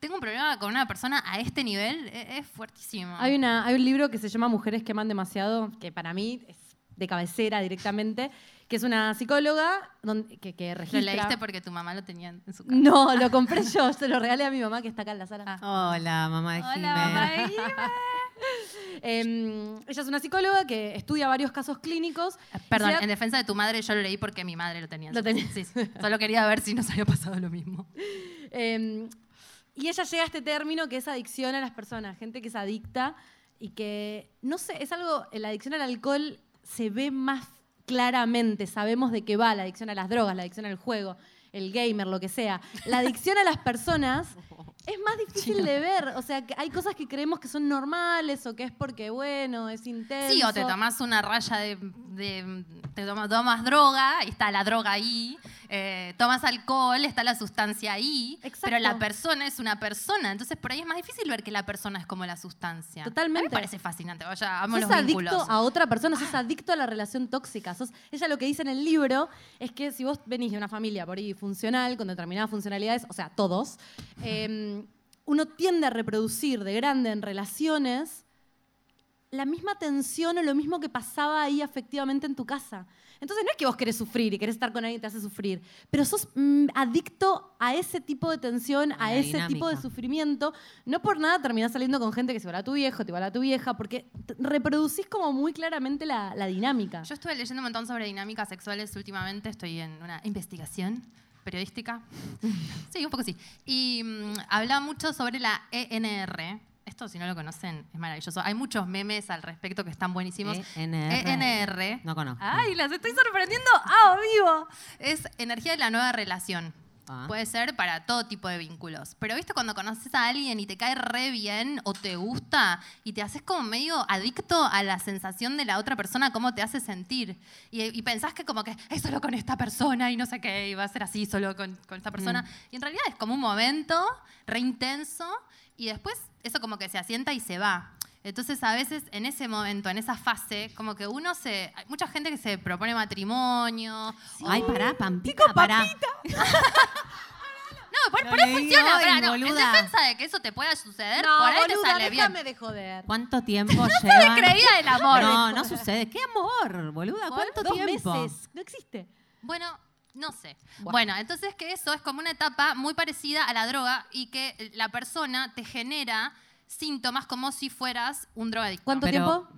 tengo un problema con una persona a este nivel, e- es, fuertísimo. Hay, una, hay un libro que se llama Mujeres que aman demasiado, que para mí es de cabecera directamente, que es una psicóloga donde- que, que Lo registra... leíste porque tu mamá lo tenía en su casa. No, lo compré <laughs> yo, se lo regalé a mi mamá que está acá en la sala. Hola, mamá de Hola, Jimé. mamá de <laughs> Em, ella es una psicóloga que estudia varios casos clínicos. y Perdón, da- en defensa de tu madre yo lo leí porque mi madre lo tenía. en Lo su tenía. casa. Sí, sí. Solo quería ver si nos había pasado lo mismo. Em, y ella llega a este término que es adicción a las personas, gente que es adicta y que, no sé, es algo, la adicción al alcohol se ve más claramente, sabemos de qué va la adicción a las drogas, la adicción al juego, el gamer, lo que sea. La adicción a las personas <laughs> es más difícil de ver, o sea, que hay cosas que creemos que son normales o que es porque, bueno, es intenso. Sí, o te tomás una raya de. de- te tomas, tomas droga, y está la droga ahí. Eh, tomas alcohol, está la sustancia ahí. Exacto. Pero la persona es una persona. Entonces por ahí es más difícil ver que la persona es como la sustancia. A Totalmente. mí me parece fascinante. Vaya, amo sos los adicto vínculos. a otra persona, sos adicto a la relación tóxica. Sos- ella lo que dice en el libro es que si vos venís de una familia por ahí funcional, con determinadas funcionalidades, o sea, todos, eh, uno tiende a reproducir de grande en relaciones la misma tensión o lo mismo que pasaba ahí afectivamente en tu casa. Entonces no es que vos querés sufrir y querés estar con alguien que te hace sufrir, pero sos mm, adicto a ese tipo de tensión, a, la ese tipo de sufrimiento. No por nada terminás saliendo con gente que se va a tu viejo, te va a tu vieja, porque reproducís como muy claramente la, la dinámica. Yo estuve leyendo un montón sobre dinámicas sexuales últimamente. Estoy en una investigación periodística. <laughs> sí, un poco sí. Y mm, habla mucho sobre la ENR. Esto, si no lo conocen, es maravilloso. Hay muchos memes al respecto que están buenísimos. ENR. ENR. No conozco. Ay, las estoy sorprendiendo a vivo. Es energía de la nueva relación. Ah. Puede ser para todo tipo de vínculos. Pero viste cuando conoces a alguien y te cae re bien o te gusta y te haces como medio adicto a la sensación de la otra persona, cómo te hace sentir. Y, y pensás que como que es solo con esta persona y no sé qué, y va a ser así solo con, con esta persona. Mm. Y en realidad es como un momento re intenso y después eso como que se asienta y se va. Entonces, a veces en ese momento, en esa fase, como que uno se. Hay mucha gente que se propone matrimonio. Ay, pará, Pampita, pará. <laughs> No, por, por ahí funciona. hoy, pará, no, en defensa de que eso te pueda suceder, no, por ahí te boluda, sale bien. de joder. ¿Cuánto tiempo <laughs> Se llevan? creía el amor. No, no sucede. ¿Qué amor, boluda? ¿Cuánto Dos tiempo? meses, no existe. Bueno, no sé. Bueno. Bueno. entonces que eso es como una etapa muy parecida a la droga y que la persona te genera síntomas como si fueras un drogadicto. ¿Cuánto Pero- tiempo?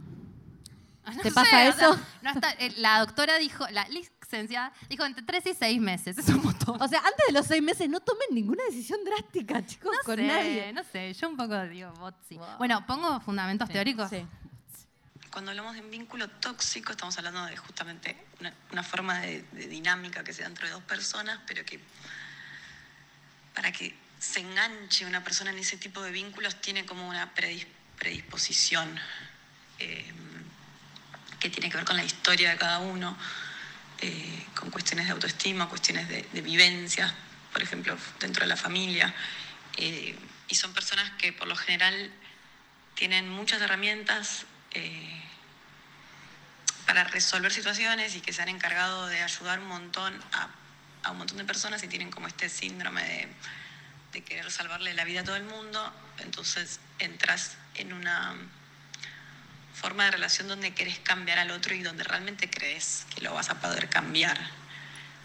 No ¿Te sé, pasa o sea, eso? no está- eh, la doctora dijo, la licenciada dijo entre 3 y 6 meses. Es un montón. O sea, antes de los seis meses no tomen ninguna decisión drástica, chicos, no con sé, nadie. no sé, yo un poco digo, botsi. Bueno, pongo fundamentos teóricos. Sí. Cuando hablamos de un vínculo tóxico, estamos hablando de justamente una, forma de, dinámica que se da entre dos personas, pero que para que se enganche una persona en ese tipo de vínculos tiene como una predis- predisposición eh, que tiene que ver con la historia de cada uno, eh, con cuestiones de autoestima, cuestiones de, de vivencia, por ejemplo, dentro de la familia. eh, y son personas que por lo general tienen muchas herramientas eh, para resolver situaciones y que se han encargado de ayudar un montón a, a un montón de personas y tienen como este síndrome de, de querer salvarle la vida a todo el mundo, entonces entras en una forma de relación donde querés cambiar al otro y donde realmente crees que lo vas a poder cambiar.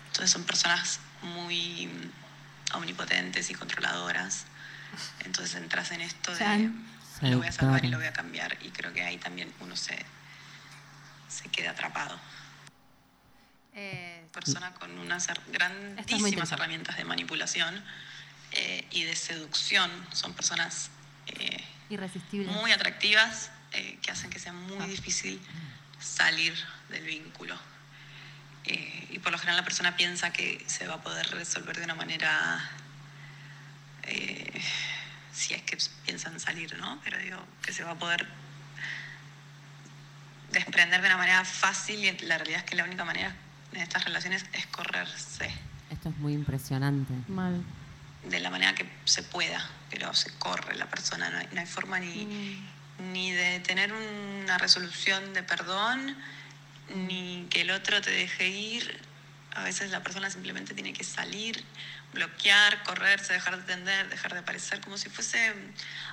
Entonces son personas muy omnipotentes y controladoras. Entonces entras en esto de. Lo voy a salvar y lo voy a cambiar. Y creo que ahí también uno se, se queda atrapado. Eh, Persona con unas grandísimas herramientas de manipulación eh, y de seducción. Son personas eh, irresistible. muy atractivas que hacen que sea muy difícil salir del vínculo. Eh, y por lo general la persona piensa que se va a poder resolver de una manera, eh, si es que piensan salir, ¿no? Pero digo, que se va a poder desprender de una manera fácil y la realidad es que la única manera en estas relaciones es correrse Esto es muy impresionante. Mal. de la manera que se pueda, pero se corre la persona, no hay, no hay forma ni, ni de tener una resolución de perdón, ni que el otro te deje ir. A veces la persona simplemente tiene que salir, bloquear, correrse, dejar de atender, dejar de aparecer, como si fuese...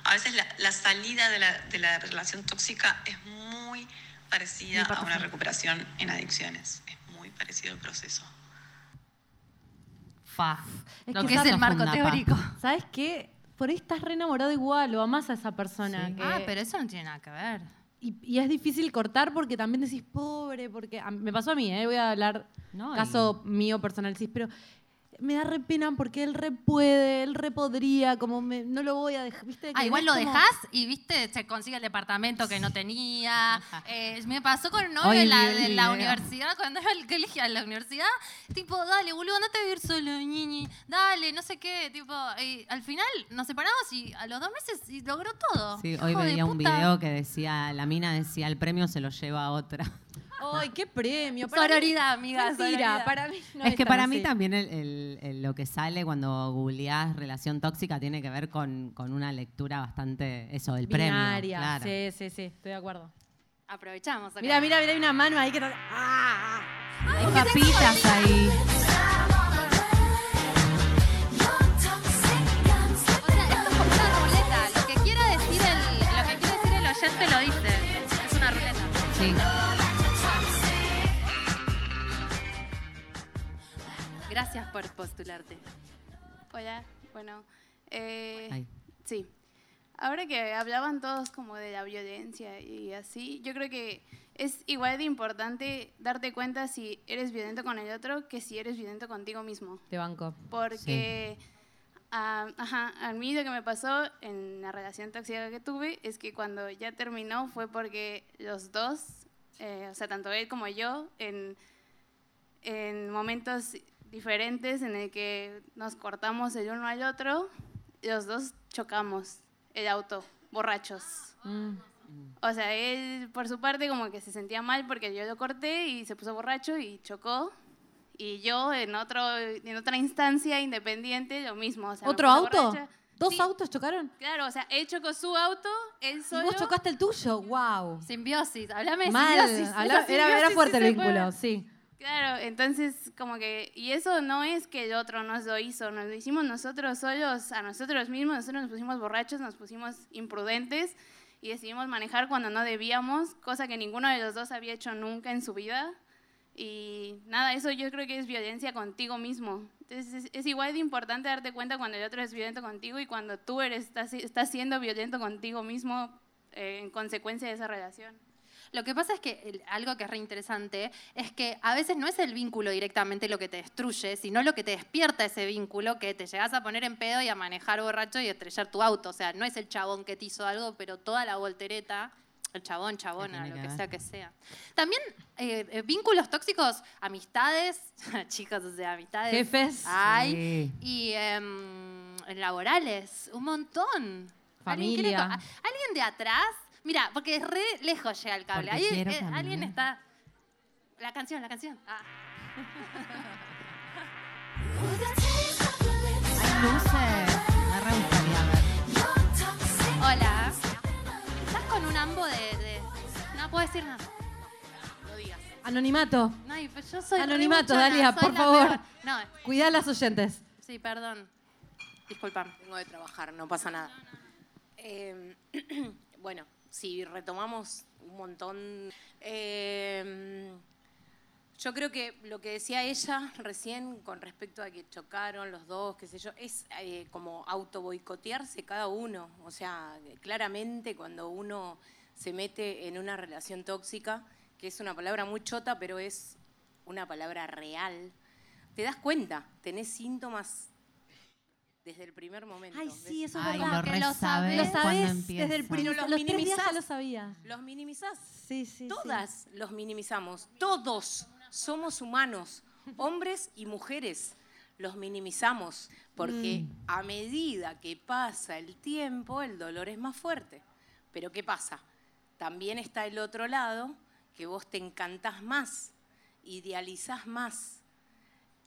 A veces la, la salida de la, de la relación tóxica es muy parecida a una recuperación en adicciones. Es muy parecido el proceso. Fa. Es Lo que que es el marco pa. teórico. <laughs> ¿Sabes qué? Por ahí estás re enamorado igual, lo amás a esa persona. Sí. que- Ah, pero eso no tiene nada que ver. Y, y es difícil cortar porque también decís, pobre, porque a- me pasó a mí, ¿eh? voy a hablar No, caso mío personal, sí, pero me da re pena porque él re puede, él re podría, como me- no lo voy a dejar, ¿viste? Ah, igual lo como- dejás y, viste, se consigue el departamento que no tenía. Eh, me pasó con un novio en la, el en la universidad, cuando iba al colegio, a la universidad. Tipo, dale, boludo, andate a vivir solo, ñiñi. Dale, no sé qué. Tipo, y al final nos separamos y a los dos meses y logró todo. Sí, hoy Hijo de veía un video que decía, la mina decía, el premio se lo lleva a otra. ¡Ay, qué premio! Para mí- Sororidad, amiga. Mentira, sororidad. para mí no es que para mí también el- el- el- lo que sale cuando googleás relación tóxica tiene que ver con, con una lectura bastante, eso, del premio. Binaria, claro. sí, sí, sí, estoy de acuerdo. Aprovechamos. acá. Mira, mira, mira, hay una mano ahí que... está- ¡Ah! Hay papitas ahí. O sea, esto es como una ruleta. Lo que quiera decir el, lo que quiere decir el oyente lo dice. Es una ruleta. Sí. Gracias por postularte. Hola, bueno, eh, sí. Ahora que hablaban todos como de la violencia y así, yo creo que es igual de importante darte cuenta si eres violento con el otro que si eres violento contigo mismo. Te banco. Porque, ah, ajá, a mí lo que me pasó en la relación tóxica que tuve es que cuando ya terminó fue porque los dos, eh, o sea, tanto él como yo, en, en momentos diferentes en el que nos cortamos el uno al otro, los dos chocamos el auto, borrachos. Mm. O sea, él por su parte como que se sentía mal porque yo lo corté y se puso borracho y chocó. Y yo en, otro, en otra instancia independiente lo mismo. o sea, ¿Otro auto? borracha. ¿Dos Sí, autos chocaron? Claro, o sea, él chocó su auto, él ¿Y solo. vos chocaste el tuyo? ¡Wow! Simbiosis. Háblame de Mal. simbiosis. Habla- <laughs> era, era fuerte sí el puede. vínculo, sí. Claro, entonces como que, y eso no es que el otro nos lo hizo, nos lo hicimos nosotros solos, a nosotros mismos, nosotros nos pusimos borrachos, nos pusimos imprudentes y decidimos manejar cuando no debíamos, cosa que ninguno de los dos había hecho nunca en su vida. Y nada, eso yo creo que es violencia contigo mismo. Entonces es, igual de importante darte cuenta cuando el otro es violento contigo y cuando tú eres, estás, estás siendo violento contigo mismo eh, en consecuencia de esa relación. Lo que pasa es que algo que es re interesante es que a veces no es el vínculo directamente lo que te destruye, sino lo que te despierta ese vínculo que te llegas a poner en pedo y a manejar borracho y estrellar tu auto. O sea, no es el chabón que te hizo algo, pero toda la voltereta, el chabón, chabona, lo que sea que sea. También eh, eh, vínculos tóxicos, amistades, <laughs> chicos, o sea, amistades. Jefes. Hay. Sí. Y em, laborales, un montón. ¿Alguien Familia. co- a- ¿Alguien de atrás? Mira, porque es re lejos llega el cable. Porque Ahí eh, alguien está. La canción, la canción. Ah. Hay luces. Me re gustaría ver. ambo de, de- No puedo decir nada. No digas. Anonimato. Pues yo soy Anonimato, buchona, Dalia, soy por favor. No, Cuidá a las oyentes. sí, perdón. Disculpame. Vengo de trabajar, no pasa nada. Eh, <clears throat> bueno, si retomamos un montón. eh, yo creo que lo que decía ella recién con respecto a que chocaron los dos, qué sé yo, es eh, como auto boicotearse cada uno. O sea, claramente cuando uno se mete en una relación tóxica, que es una palabra muy chota, pero es una palabra real, te das cuenta, tenés síntomas desde el primer momento. Ay, sí, eso es Ay, verdad. lo que lo sabés Lo empieza. desde el principio. los Los tres días ya minimizás. lo sabía. Los minimizás. Sí, sí, sí. Todas los minimizamos. Todos somos humanos, hombres y mujeres. Los minimizamos porque Mm. a medida que pasa el tiempo, el dolor es más fuerte. Pero ¿qué pasa? También está el otro lado, que vos te encantás más, idealizás más.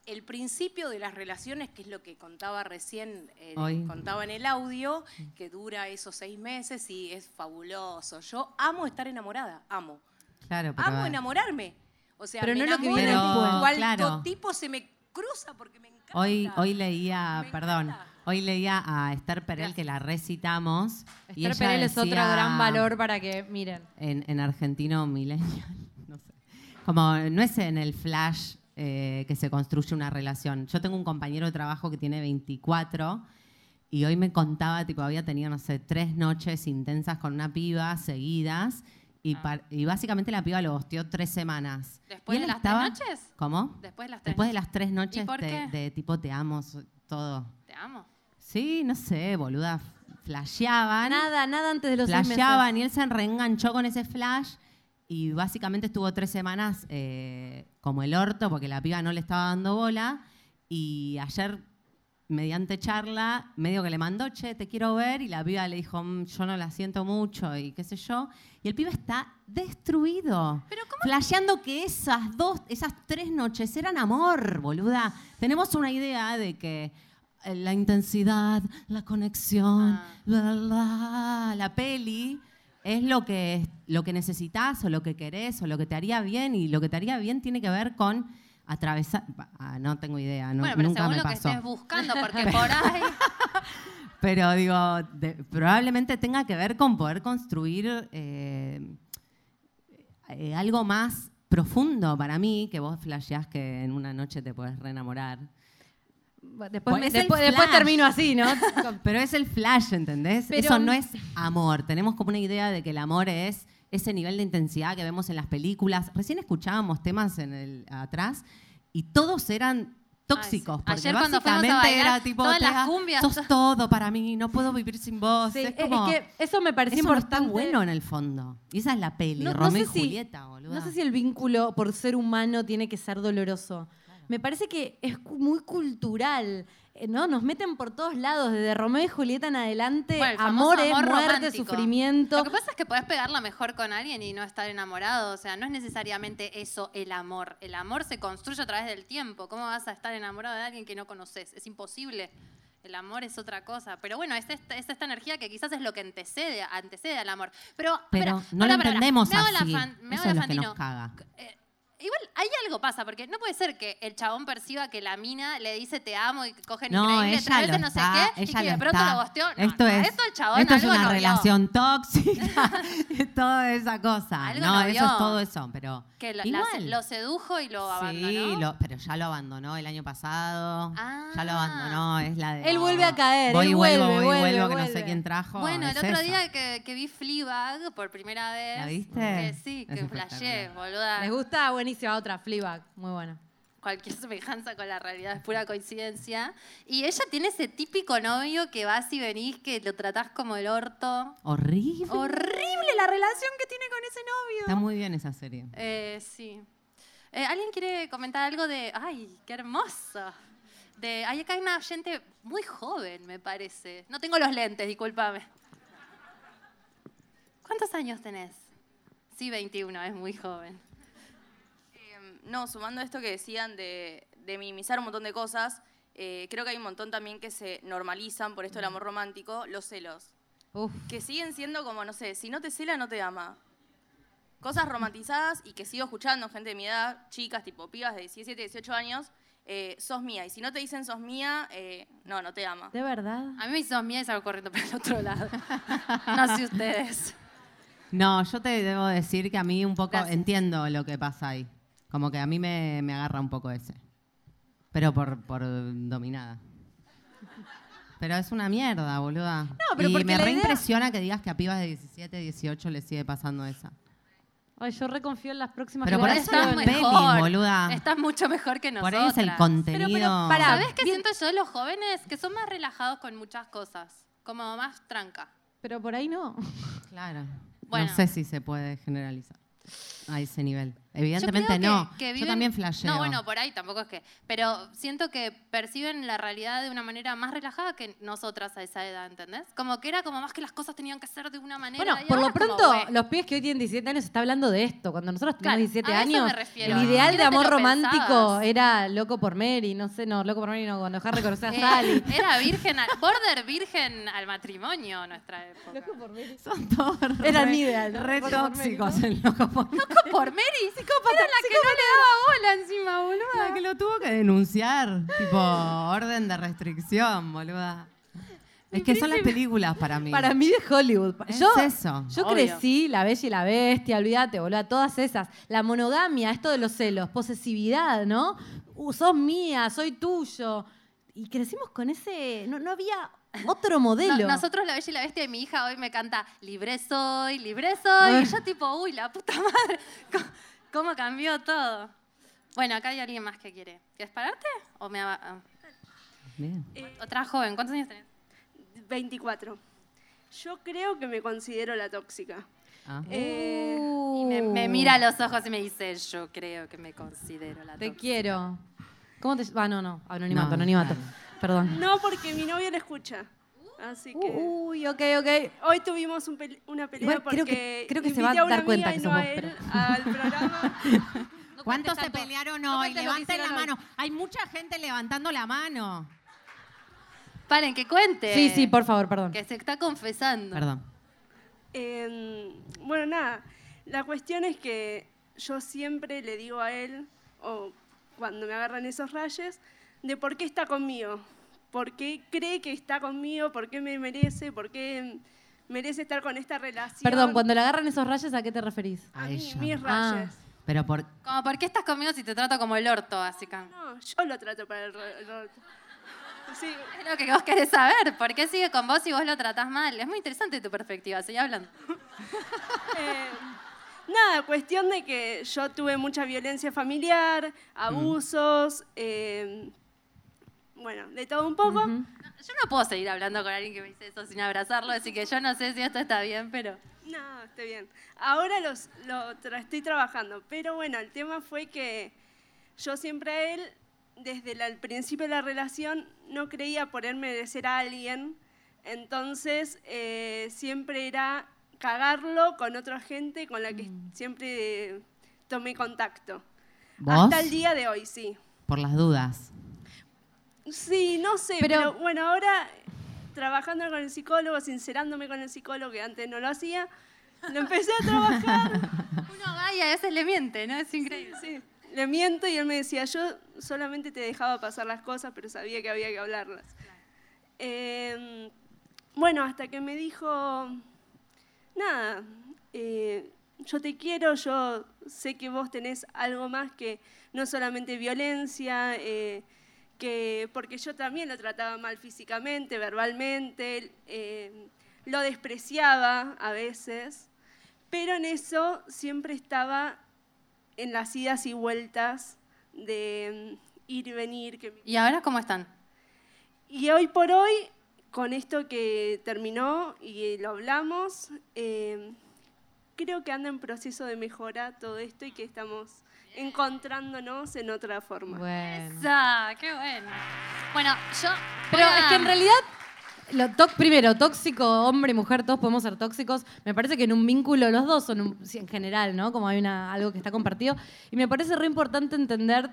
El principio de las relaciones, que es lo que contaba recién, eh, Hoy. contaba en el audio, que dura esos seis meses y es fabuloso. Yo amo estar enamorada, amo. Claro, pero Amo enamorarme. O sea, Pero me no lo que viene Claro. tipo se me cruza porque me encanta. Hoy, hoy leía, Me perdón, encanta. hoy leía a Esther Perel que la recitamos. y Esther ella Perel es otro gran valor para que miren. En, en argentino millennial, <laughs> no sé. Como no es en el flash eh, que se construye una relación. Yo tengo un compañero de trabajo que tiene 24 y hoy me contaba, tipo, había tenido, no sé, tres noches intensas con una piba seguidas y, Ah. y básicamente la piba lo hostió tres semanas. ¿Después Y de él las estaba- tres noches? ¿Cómo? Después de las tres Después de las tres noches de, de tipo te amo, todo. Te amo. Sí, no sé, boluda. Flasheaban. Nada, nada antes de los seis meses. Flasheaban y él se reenganchó con ese flash y básicamente estuvo tres semanas eh, como el orto porque la piba no le estaba dando bola y ayer mediante charla medio que le mandó, che, te quiero ver y la piba le dijo, "Mm, yo no la siento mucho y qué sé yo. Y el pibe está destruido. Pero ¿cómo? Flasheando que esas dos, esas tres noches eran amor, boluda. Tenemos una idea de que eh, la intensidad, la conexión, Ah. bla, bla, la peli es lo que, lo que necesitas o lo que querés o lo que te haría bien y lo que te haría bien tiene que ver con atravesar, ah, no tengo idea, no, bueno, pero nunca según me lo que pasó. estés buscando, porque <laughs> por ahí. <laughs> Pero digo, de- probablemente tenga que ver con poder construir eh, eh, algo más profundo para mí, que vos flasheás que en una noche te podés reenamorar. Después, me- después, después termino así, ¿no? <laughs> Pero es el flash, ¿entendés? Pero- Eso no es amor. Tenemos como una idea de que el amor es ese nivel de intensidad que vemos en las películas. Recién escuchábamos temas en el atrás y todos eran tóxicos. Ay, sí. Porque Ayer cuando fuimos a básicamente bailar, era tipo, todas las cumbias, sos to- todo para mí, no puedo vivir sin vos. Sí, es, como, es que eso me pareció eso no importante. está bueno en el fondo. Y esa es la peli, No- no Romeo sé y si- Julieta, boludo. No sé si el vínculo por ser humano tiene que ser doloroso. Me parece que es muy cultural. eh, ¿no? Nos meten por todos lados, desde Romeo y Julieta en adelante, Bueno, famoso amor es muerte, romántico. sufrimiento. Lo que pasa es que podés pegarla mejor con alguien y no estar enamorado. O sea, no es necesariamente eso el amor. El amor se construye a través del tiempo. ¿Cómo vas a estar enamorado de alguien que no conoces? Es imposible. El amor es otra cosa. Pero bueno, es esta, es esta energía que quizás es lo que antecede, antecede al amor. Pero, Pero espera, no pará, lo entendemos me hago la así. fan- me Eso hago es la lo que nos caga. Eh, Igual, ahí algo pasa, porque no puede ser que el chabón perciba que la mina le dice te amo y cogen No, increíble ella tres lo veces no está, sé qué, y que de pronto está. lo gosteó. No, esto no, es, esto el chabón esto es algo una no vio. relación tóxica, <laughs> <laughs> toda esa cosa. Algo no, no eso es todo eso, pero Que lo, la- igual. lo sedujo y lo abandonó. Sí, lo- pero ya lo abandonó el año pasado. Ya lo Ah. abandonó, es la de. Él vuelve a caer, Voy él y vuelvo, vuelve, voy y vuelve, vuelvo, que no sé vuelve. quién trajo. Bueno, el es otro eso. día que, que vi Fleabag por primera vez. ¿La viste? Que sí, Es que flashé, boluda. ¿Les gusta? Buenísima otra, Fleabag. Muy buena. Cualquier semejanza con la realidad es pura coincidencia. Y ella tiene ese típico novio que vas y venís, que lo tratás como el orto. Horrible. Horrible la relación que tiene con ese novio. Está muy bien esa serie. Eh, sí. Eh, ¿Alguien quiere comentar algo de. ¡Ay, qué hermoso! De, hay acá una gente muy joven, me parece. No tengo los lentes, discúlpame. ¿Cuántos años tenés? Sí, 21, es muy joven. No, sumando esto que decían de, de minimizar un montón de cosas, eh, creo que hay un montón también que se normalizan por esto del amor romántico, los celos. Uf. que siguen siendo como, no sé, si no te cela, no te ama. Cosas romantizadas y que sigo escuchando gente de mi edad, chicas, tipo pibas de 17, 18 años, eh, sos mía. Y si no te dicen sos mía, eh, no, no te ama. ¿De verdad? A mí me hizo miedo y salgo corriendo para el otro lado. <laughs> no sé ustedes. No, yo te debo decir que a mí un poco Gracias. entiendo lo que pasa ahí. Como que a mí me, me agarra un poco ese. Pero por, por dominada. Pero es una mierda, boluda. pero y me la idea- reimpresiona que digas que a pibas de 17, 18 les sigue pasando esa. Ay, yo reconfío en las próximas Pero por eso las pelis, boluda. Estás mucho mejor que Por nosotros. ahí es el contenido. pará, ¿Sabes qué siento yo de los jóvenes? Que son más relajados con muchas cosas. Como más tranca. Pero por ahí no. Claro. Bueno. No sé si se puede generalizar a ese nivel. Evidentemente que- no. Yo también flasheo. No, bueno, por ahí tampoco es que. Pero siento que perciben la realidad de una manera más relajada que nosotras a esa edad, ¿entendés? Como que era como más que las cosas tenían que ser de una manera. Bueno, por lo pronto, los pibes que hoy tienen 17 años está hablando de esto. Cuando nosotros teníamos Claro, 17 a eso años, me refiero. el ideal de amor romántico pensabas. era loco por Mary, no sé, no, loco por Mary no, cuando Harry conoció a Eh, Sally. <laughs> Era virgen, al- border virgen al matrimonio nuestra época. Son todos Era mi ideal. Re Loco por Mary, tóxicos el loco por Loco por Mary, psicópata. Era la que no le daba bola encima, boludo. La que lo tuvo que denunciar. tipo, orden de restricción, boluda. Es que son las películas para mí. Para mí de Hollywood. Es yo, eso. Yo Obvio. crecí, La Bella y la Bestia, olvídate, boludo, todas esas. La monogamia, esto de los celos, posesividad, ¿no? Uh, sos mía, soy tuyo. Y crecimos con ese. No, no había otro modelo. No, nosotros, la bella y la bestia de mi hija, hoy me canta libre soy, libre soy. Ah. Y yo, tipo, uy, la puta madre. <laughs> ¿Cómo, cambió todo? Bueno, acá hay alguien más que quiere. ¿Quieres pararte? ¿O me ah. Bien. Otra joven, ¿cuántos años tenés? 24. Yo creo que me considero la tóxica. Ah. Eh, Y me, me mira a los ojos y me dice, yo creo que me considero la Te tóxica". quiero. ¿Cómo te Ah, no, no. Anonimato, No, anonimato. claro. Perdón. no porque mi novio la escucha. Así que Uy, ok, ok. hoy tuvimos un pele- una pelea Igual porque creo que- creo que se va a dar cuenta que y no sos a vos, él pero- al programa. <laughs> No ¿Cuántos se pelearon No hoy? Levanten la hoy. mano. Hay mucha gente levantando la mano. Paren, que cuente. Sí, sí, por favor, perdón. Que se está confesando. Perdón. Eh, bueno, nada, la cuestión es que yo siempre le digo a él, o cuando me agarran esos rayes, de por qué está conmigo, por qué cree que está conmigo, por qué me merece, por qué merece estar con esta relación. Perdón, cuando le agarran esos rayos, ¿a qué te referís? A A mí, ella. mis Ah. rayes. Pero por. Como, ¿por qué estás conmigo si te trato como el orto, básicamente? No, yo lo trato para el... el ro- Sí, Es lo que vos querés saber. ¿Por qué sigue con vos si vos lo tratás mal? Es muy interesante tu perspectiva. Seguí hablando. <laughs> Eh, nada, cuestión de que yo tuve mucha violencia familiar, abusos, eh, bueno, de todo un poco. No, yo no puedo seguir hablando con alguien que me dice eso sin abrazarlo, así que yo no sé si esto está bien, pero... No, está bien. Ahora los, lo tra- estoy trabajando, pero bueno, el tema fue que yo siempre a él, desde la- el principio de la relación, no creía poder merecer a alguien, entonces eh, siempre era cagarlo con otra gente con la que siempre tomé contacto. ¿Vos? Hasta el día de hoy, sí. Por las dudas. Sí, no sé, Pero- pero, bueno, ahora trabajando con el psicólogo, sincerándome con el psicólogo, que antes no lo hacía, lo empecé a trabajar. <laughs> Uno va y a veces le miente, ¿no? Es increíble. Sí, le miento y él me decía, yo solamente te dejaba pasar las cosas, pero sabía que había que hablarlas. Eh, bueno, hasta que me dijo, nada, eh, yo te quiero, yo sé que vos tenés algo más que no solamente violencia, eh, que porque yo también lo trataba mal físicamente, verbalmente, eh, lo despreciaba a veces, pero en eso siempre estaba en las idas y vueltas de mm, ir y venir. Que... ¿Y ahora cómo están? Y hoy por hoy, con esto que terminó y lo hablamos, eh, creo que anda en proceso de mejora todo esto y que estamos encontrándonos en otra forma. Bueno. ¡Esa! ¡Qué bueno! Bueno, yo... Pero a- es que en realidad, lo primero, tóxico, hombre y mujer, todos podemos ser tóxicos. Me parece que en un vínculo los dos son, un- en general, ¿no? Como hay una, algo que está compartido. Y me parece re importante entender,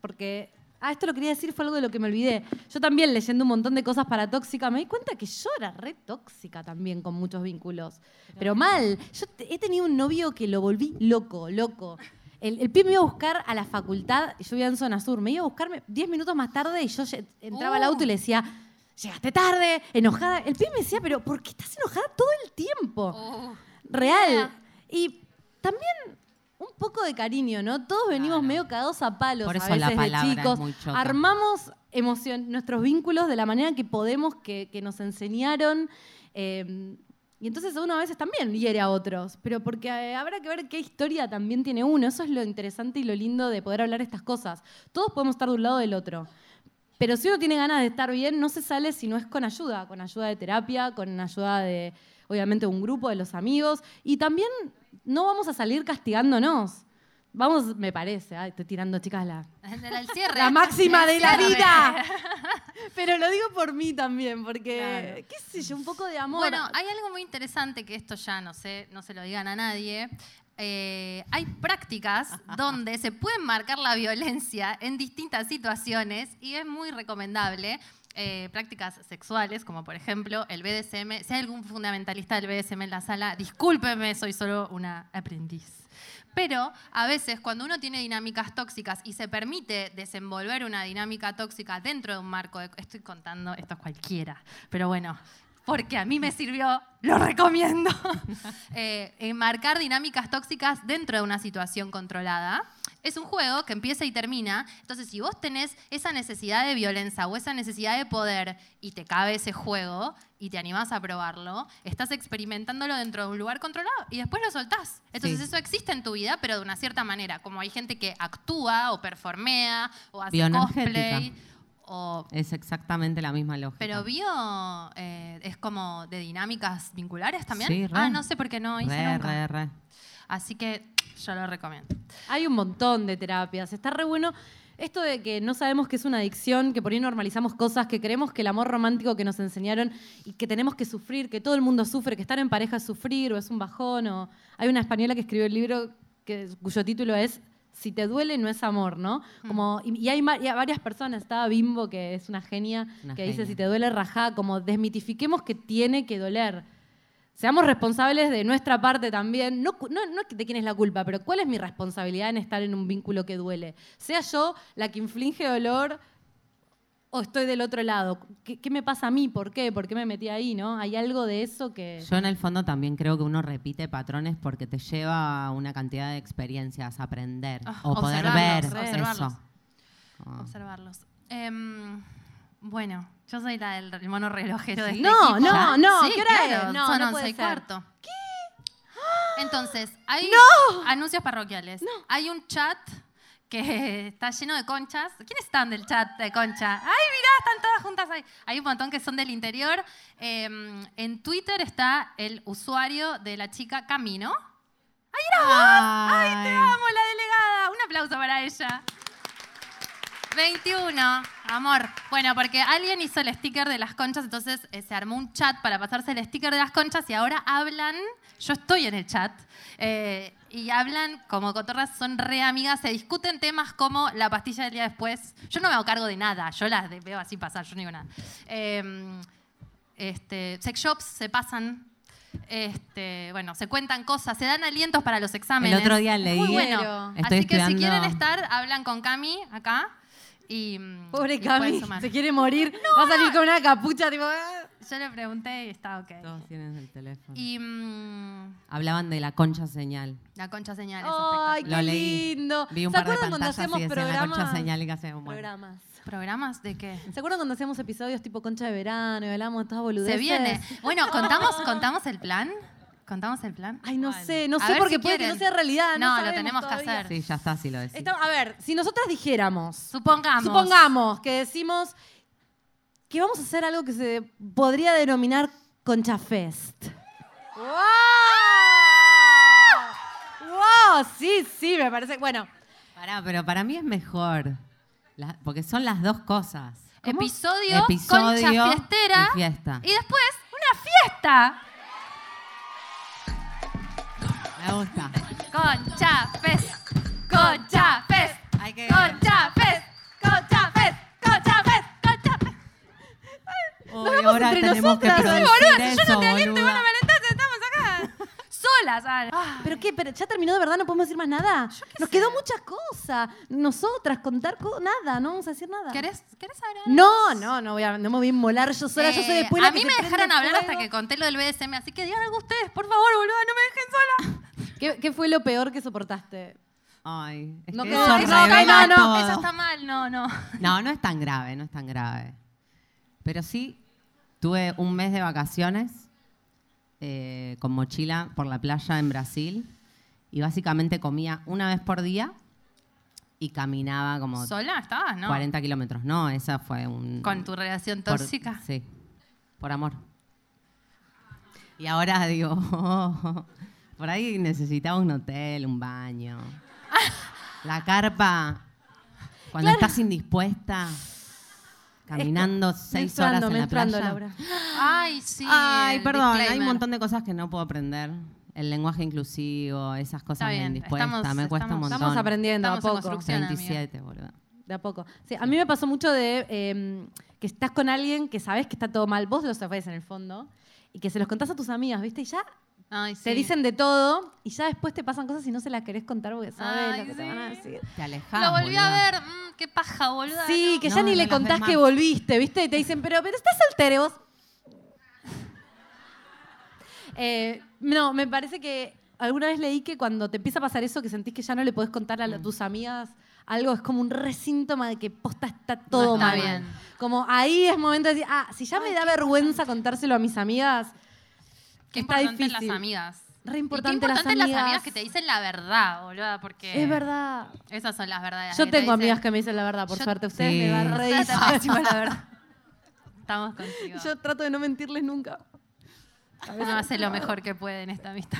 porque Ah, esto lo quería decir, fue algo de lo que me olvidé. Yo también leyendo un montón de cosas para tóxica, me di cuenta que yo era re tóxica también con muchos vínculos. Pero mal. Yo he tenido un novio que lo volví loco, loco. El, el pibe me iba a buscar a la facultad, yo vivía en zona sur, me iba a buscarme 10 minutos más tarde y yo entraba al auto y le decía, llegaste tarde, enojada. El pibe me decía, pero ¿por qué estás enojada todo el tiempo? Uh, Real. Y también un poco de cariño, ¿no? Todos venimos medio cagados a palos Por a eso veces la de es chicos. muy. Armamos emocion- nuestros vínculos de la manera que podemos, que, que nos enseñaron. eh, y entonces uno a veces también hiere a otros, pero porque eh, habrá que ver qué historia también tiene uno. Eso es lo interesante y lo lindo de poder hablar estas cosas. Todos podemos estar de un lado o del otro. Pero si uno tiene ganas de estar bien, no se sale si no es con ayuda, con ayuda de terapia, con ayuda de, obviamente, un grupo de los amigos. Y también no vamos a salir castigándonos. Vamos, me parece, ay, estoy tirando, chicas, la, <laughs> el, cierre. la máxima de la vida. <laughs> Pero lo digo por mí también, porque, Claro. qué sé yo, un poco de amor. Bueno, hay algo muy interesante que esto ya no sé, no se lo digan a nadie. Eh, hay prácticas <laughs> donde se puede marcar la violencia en distintas situaciones y es muy recomendable. Eh, prácticas sexuales, como por ejemplo el BDSM. Si hay algún fundamentalista del BDSM en la sala, discúlpeme, soy solo una aprendiz. Pero a veces cuando uno tiene dinámicas tóxicas y se permite desenvolver una dinámica tóxica dentro de un marco de... Estoy contando, esto es cualquiera, pero bueno, porque a mí me sirvió, lo recomiendo. <laughs> Eh, enmarcar dinámicas tóxicas dentro de una situación controlada. Es un juego que empieza y termina. Entonces, si vos tenés esa necesidad de violencia o esa necesidad de poder y te cabe ese juego y te animás a probarlo, estás experimentándolo dentro de un lugar controlado y después lo soltás. Entonces, Sí. eso existe en tu vida, pero de una cierta manera. Como hay gente que actúa o performea o hace cosplay. O Es exactamente la misma lógica. pero bio eh, es como de dinámicas vinculares también. Sí, re. Ah, no sé por qué no hice re, nunca. re. Así que yo lo recomiendo. Hay un montón de terapias. Está re bueno esto de que no sabemos que es una adicción, que por ahí normalizamos cosas, que creemos que el amor romántico que nos enseñaron y que tenemos que sufrir, que todo el mundo sufre, que estar en pareja es sufrir o es un bajón. O... Hay una española que escribió el libro que, cuyo título es Si te duele no es amor, ¿no? Como, y, y hay, y hay varias personas, estaba Bimbo, que es una genia, Una que dice genia. si te duele rajá, como desmitifiquemos que tiene que doler. Seamos responsables de nuestra parte también. No, no, no de quién es la culpa, pero cuál es mi responsabilidad en estar en un vínculo que duele. Sea yo la que inflige dolor o estoy del otro lado. ¿Qué, qué me pasa a mí? ¿Por qué? ¿Por qué me metí ahí? ¿no? Hay algo de eso que... Yo en el fondo también creo que uno repite patrones porque te lleva a una cantidad de experiencias, aprender Ah, o poder ver observarlos, observarlos. eso. Ah. Observarlos. Em, bueno, yo soy la del el mono relojero de este No, equipo. no, no, Sí, ¿qué hora claro, es? No, son no 11 puede y ser. cuarto. Entonces, hay anuncios parroquiales. Hay un chat que <laughs> está lleno de conchas. ¿Quiénes están del chat de concha? ¡Ay, mirá! Están todas juntas ahí. Hay un montón que son del interior. Em, en Twitter está el usuario de la chica Camino. ¡Ay, era vos! ¡Ay, te amo, la delegada! Un aplauso para ella. 21, amor. Bueno, porque alguien hizo el sticker de las conchas, entonces eh, se armó un chat para pasarse el sticker de las conchas y ahora hablan, yo estoy en el chat, eh, y hablan como cotorras, son re amigas, se discuten temas como la pastilla del día después. Yo no me hago cargo de nada, yo las veo así pasar, yo no digo nada. Eh, este, sex shops se pasan. Este, bueno, se cuentan cosas, se dan alientos para los exámenes. El otro día leí, Muy bueno. estoy Así que si quieren estar, hablan con Cami acá. Y, Pobre y Cami, se quiere morir. Va a salir con una capucha, tipo... ah. Yo le pregunté y está ok. Todos tienen el teléfono. Y mm, Hablaban de la concha señal. la concha señal es ¡Ay, qué Lo leí. lindo! Vi un ¿Se par de acuerdan cuando pantallas y decían la concha programas? señal y que hacían bueno. Programas. ¿Programas de qué? ¿Se acuerdan cuando hacíamos episodios tipo concha de verano y hablamos de todas boludeces? Se viene. Bueno, <laughs> ¿contamos, ¿contamos el plan? ¿Contamos el plan? Ay, no sé, no A sé porque si puede que no sea realidad. No, No, lo tenemos que hacer. Sí, ya está, si lo. Está- a ver, si nosotras dijéramos, Supongamos. supongamos que decimos que vamos a hacer algo que se podría denominar Concha Fest. ¡Wow! ¡Wow! Sí, sí, me parece. Bueno, Pará, pero para mí es mejor. La- porque son las dos cosas. Episodio, Episodio concha fiestera. y fiesta. Y después, una fiesta. Me gusta. Concha Fest. Concha Fest. Hay que... Concha Fest. Concha Fest. Concha Fest. Concha Fest. Ahora tenemos nosotras. que producir si yo no te aliento, boluda. estamos acá. Solas, ah. ¿Pero qué? ¿Pero ¿Ya terminó de verdad? ¿No podemos decir más nada? Nos quedó muchas cosas. Nosotras, contar co nada. No vamos a decir nada. ¿Querés, querés hablar? No, no, no voy a, no me voy a inmolar yo sola. Yo soy después eh, A mí me dejaron hablar hasta que conté lo del BDSM, así que digan algo ustedes, por favor, boluda, no me dejen sola. ¿Qué, qué fue lo peor que soportaste? Ay, es No que quedó- eso no, no, todo. Eso está mal, no, no. No, no es tan grave, no es tan grave. Pero sí, tuve un mes de vacaciones eh, con mochila por la playa en Brasil y básicamente comía una vez por día y caminaba como ¿Sola estabas, no? 40 kilómetros. No, esa fue un... ¿Con tu relación por- tóxica? sí, por amor. Y ahora digo, <laughs> por ahí necesitaba un hotel, un baño. <laughs> La carpa, cuando estás indispuesta, caminando seis horas Menstruando, en la menstruando, playa. Laura. Ay, sí. Ay, el perdón, hay un montón de cosas que no puedo aprender. El lenguaje inclusivo, esas cosas Está bien, indispuesta, estamos- me cuesta estamos- un montón. Estamos aprendiendo Estamos a poco. construcción. amiga. 27, boludo. De a poco. Sí, a mí me pasó mucho de eh, que estás con alguien que sabes que está todo mal, vos lo sabés en el fondo, y que se los contás a tus amigas, ¿viste? Y ya Ay, sí. te dicen de todo, y ya después te pasan cosas y no se las querés contar porque sabes Ay, lo que te sí. van a decir. Te alejás, Lo volví a ver. mm, qué paja, boluda. Sí, no. que No, ya ni no le contás que volviste, ¿viste? Y te dicen, pero, pero estás soltero vos. <laughs> Eh, no, me parece que alguna vez leí que cuando te empieza a pasar eso, que sentís que ya no le podés contar a la- tus amigas algo, es como un resíntoma de que posta está todo está mal. bien. Como ahí es momento de decir, ah, si ya me da vergüenza contárselo a mis amigas, Qué está importante difícil. las amigas. Re Y importante, qué importante las las amigas amigas. que te dicen la verdad, boluda, porque... Es verdad. Esas son las verdades. Yo tengo amigas que me dicen la verdad, por Yo- suerte. Ustedes Sí. me van re dicen. la verdad. Estamos contigo. Yo trato de no mentirles nunca. Uno hace lo mejor que puede en esta amistad.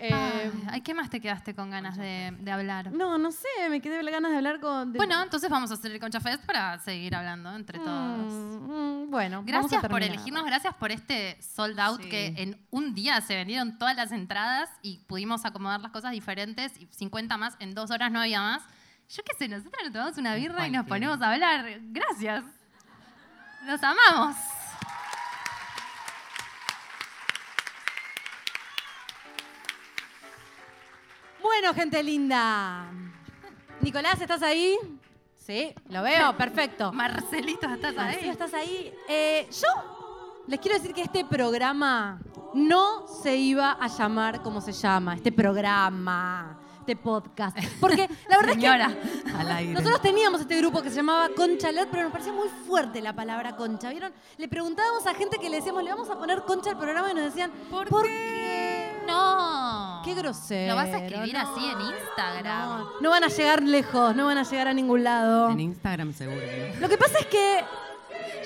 Eh, Ay, ¿qué más te quedaste con ganas de, de hablar? no, no sé, me quedé con ganas de hablar con... de- Bueno, entonces vamos a hacer el Concha Fest para seguir hablando entre todos. Mm, mm, bueno, vamos a Gracias por terminar. elegirnos, gracias por este sold out Sí. que en un día se vendieron todas las entradas y pudimos acomodar las cosas diferentes y 50 más, en dos horas no había más. Yo qué sé, nosotros nos tomamos una birra y nos cualquiera. ponemos a hablar. Gracias. Los amamos. Bueno, gente linda. Nicolás, ¿estás ahí? Sí, lo veo, <laughs> perfecto. Marcelito, ¿estás Marcelo, ahí? ¿estás ahí? Eh, yo les quiero decir que este programa no se iba a llamar como se llama, este programa, este podcast. Porque la verdad Señora. es que Al aire. nosotros teníamos este grupo que se llamaba Concha Lat, pero nos parecía muy fuerte la palabra concha, ¿vieron? Le preguntábamos a gente que le decíamos, le vamos a poner concha al programa y nos decían, ¿por, qué? No. Qué grosero. Lo vas a escribir no, así en Instagram. No, no van a llegar lejos, no van a llegar a ningún lado. En Instagram seguro. ¿no? Lo que pasa es que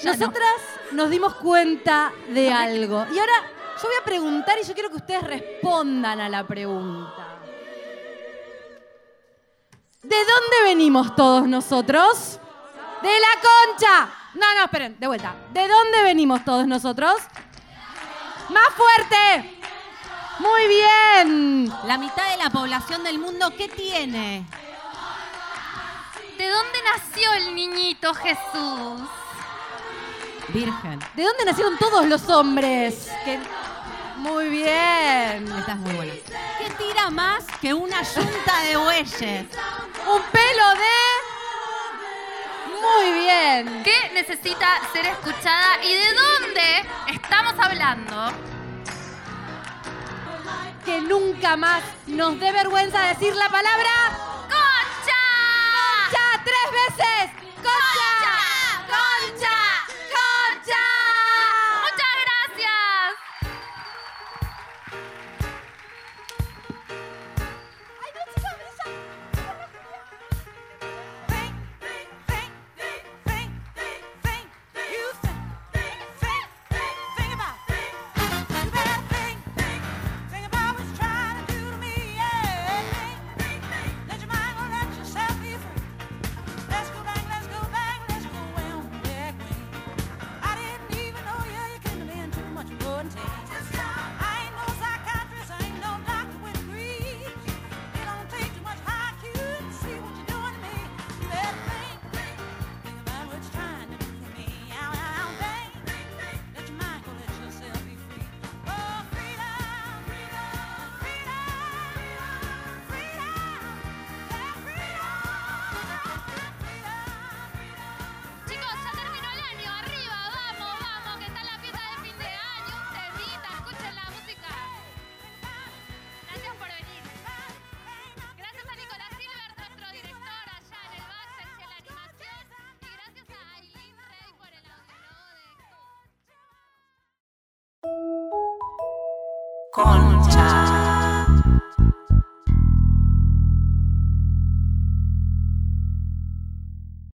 Ya no. nosotras nos dimos cuenta de algo. Y ahora yo voy a preguntar y yo quiero que ustedes respondan a la pregunta. ¿De dónde venimos todos nosotros? De la concha. No, no, esperen, de vuelta. ¿De dónde venimos todos nosotros? Más fuerte. Muy bien. La mitad de la población del mundo, ¿qué tiene? ¿De dónde nació el niñito Jesús? Virgen. ¿De dónde nacieron todos los hombres? Que- Muy bien. Esta es muy buena. ¿Qué tira más que una yunta de bueyes? Un pelo de... Muy bien. ¿Qué necesita ser escuchada y de dónde estamos hablando? Que nunca más nos dé vergüenza decir la palabra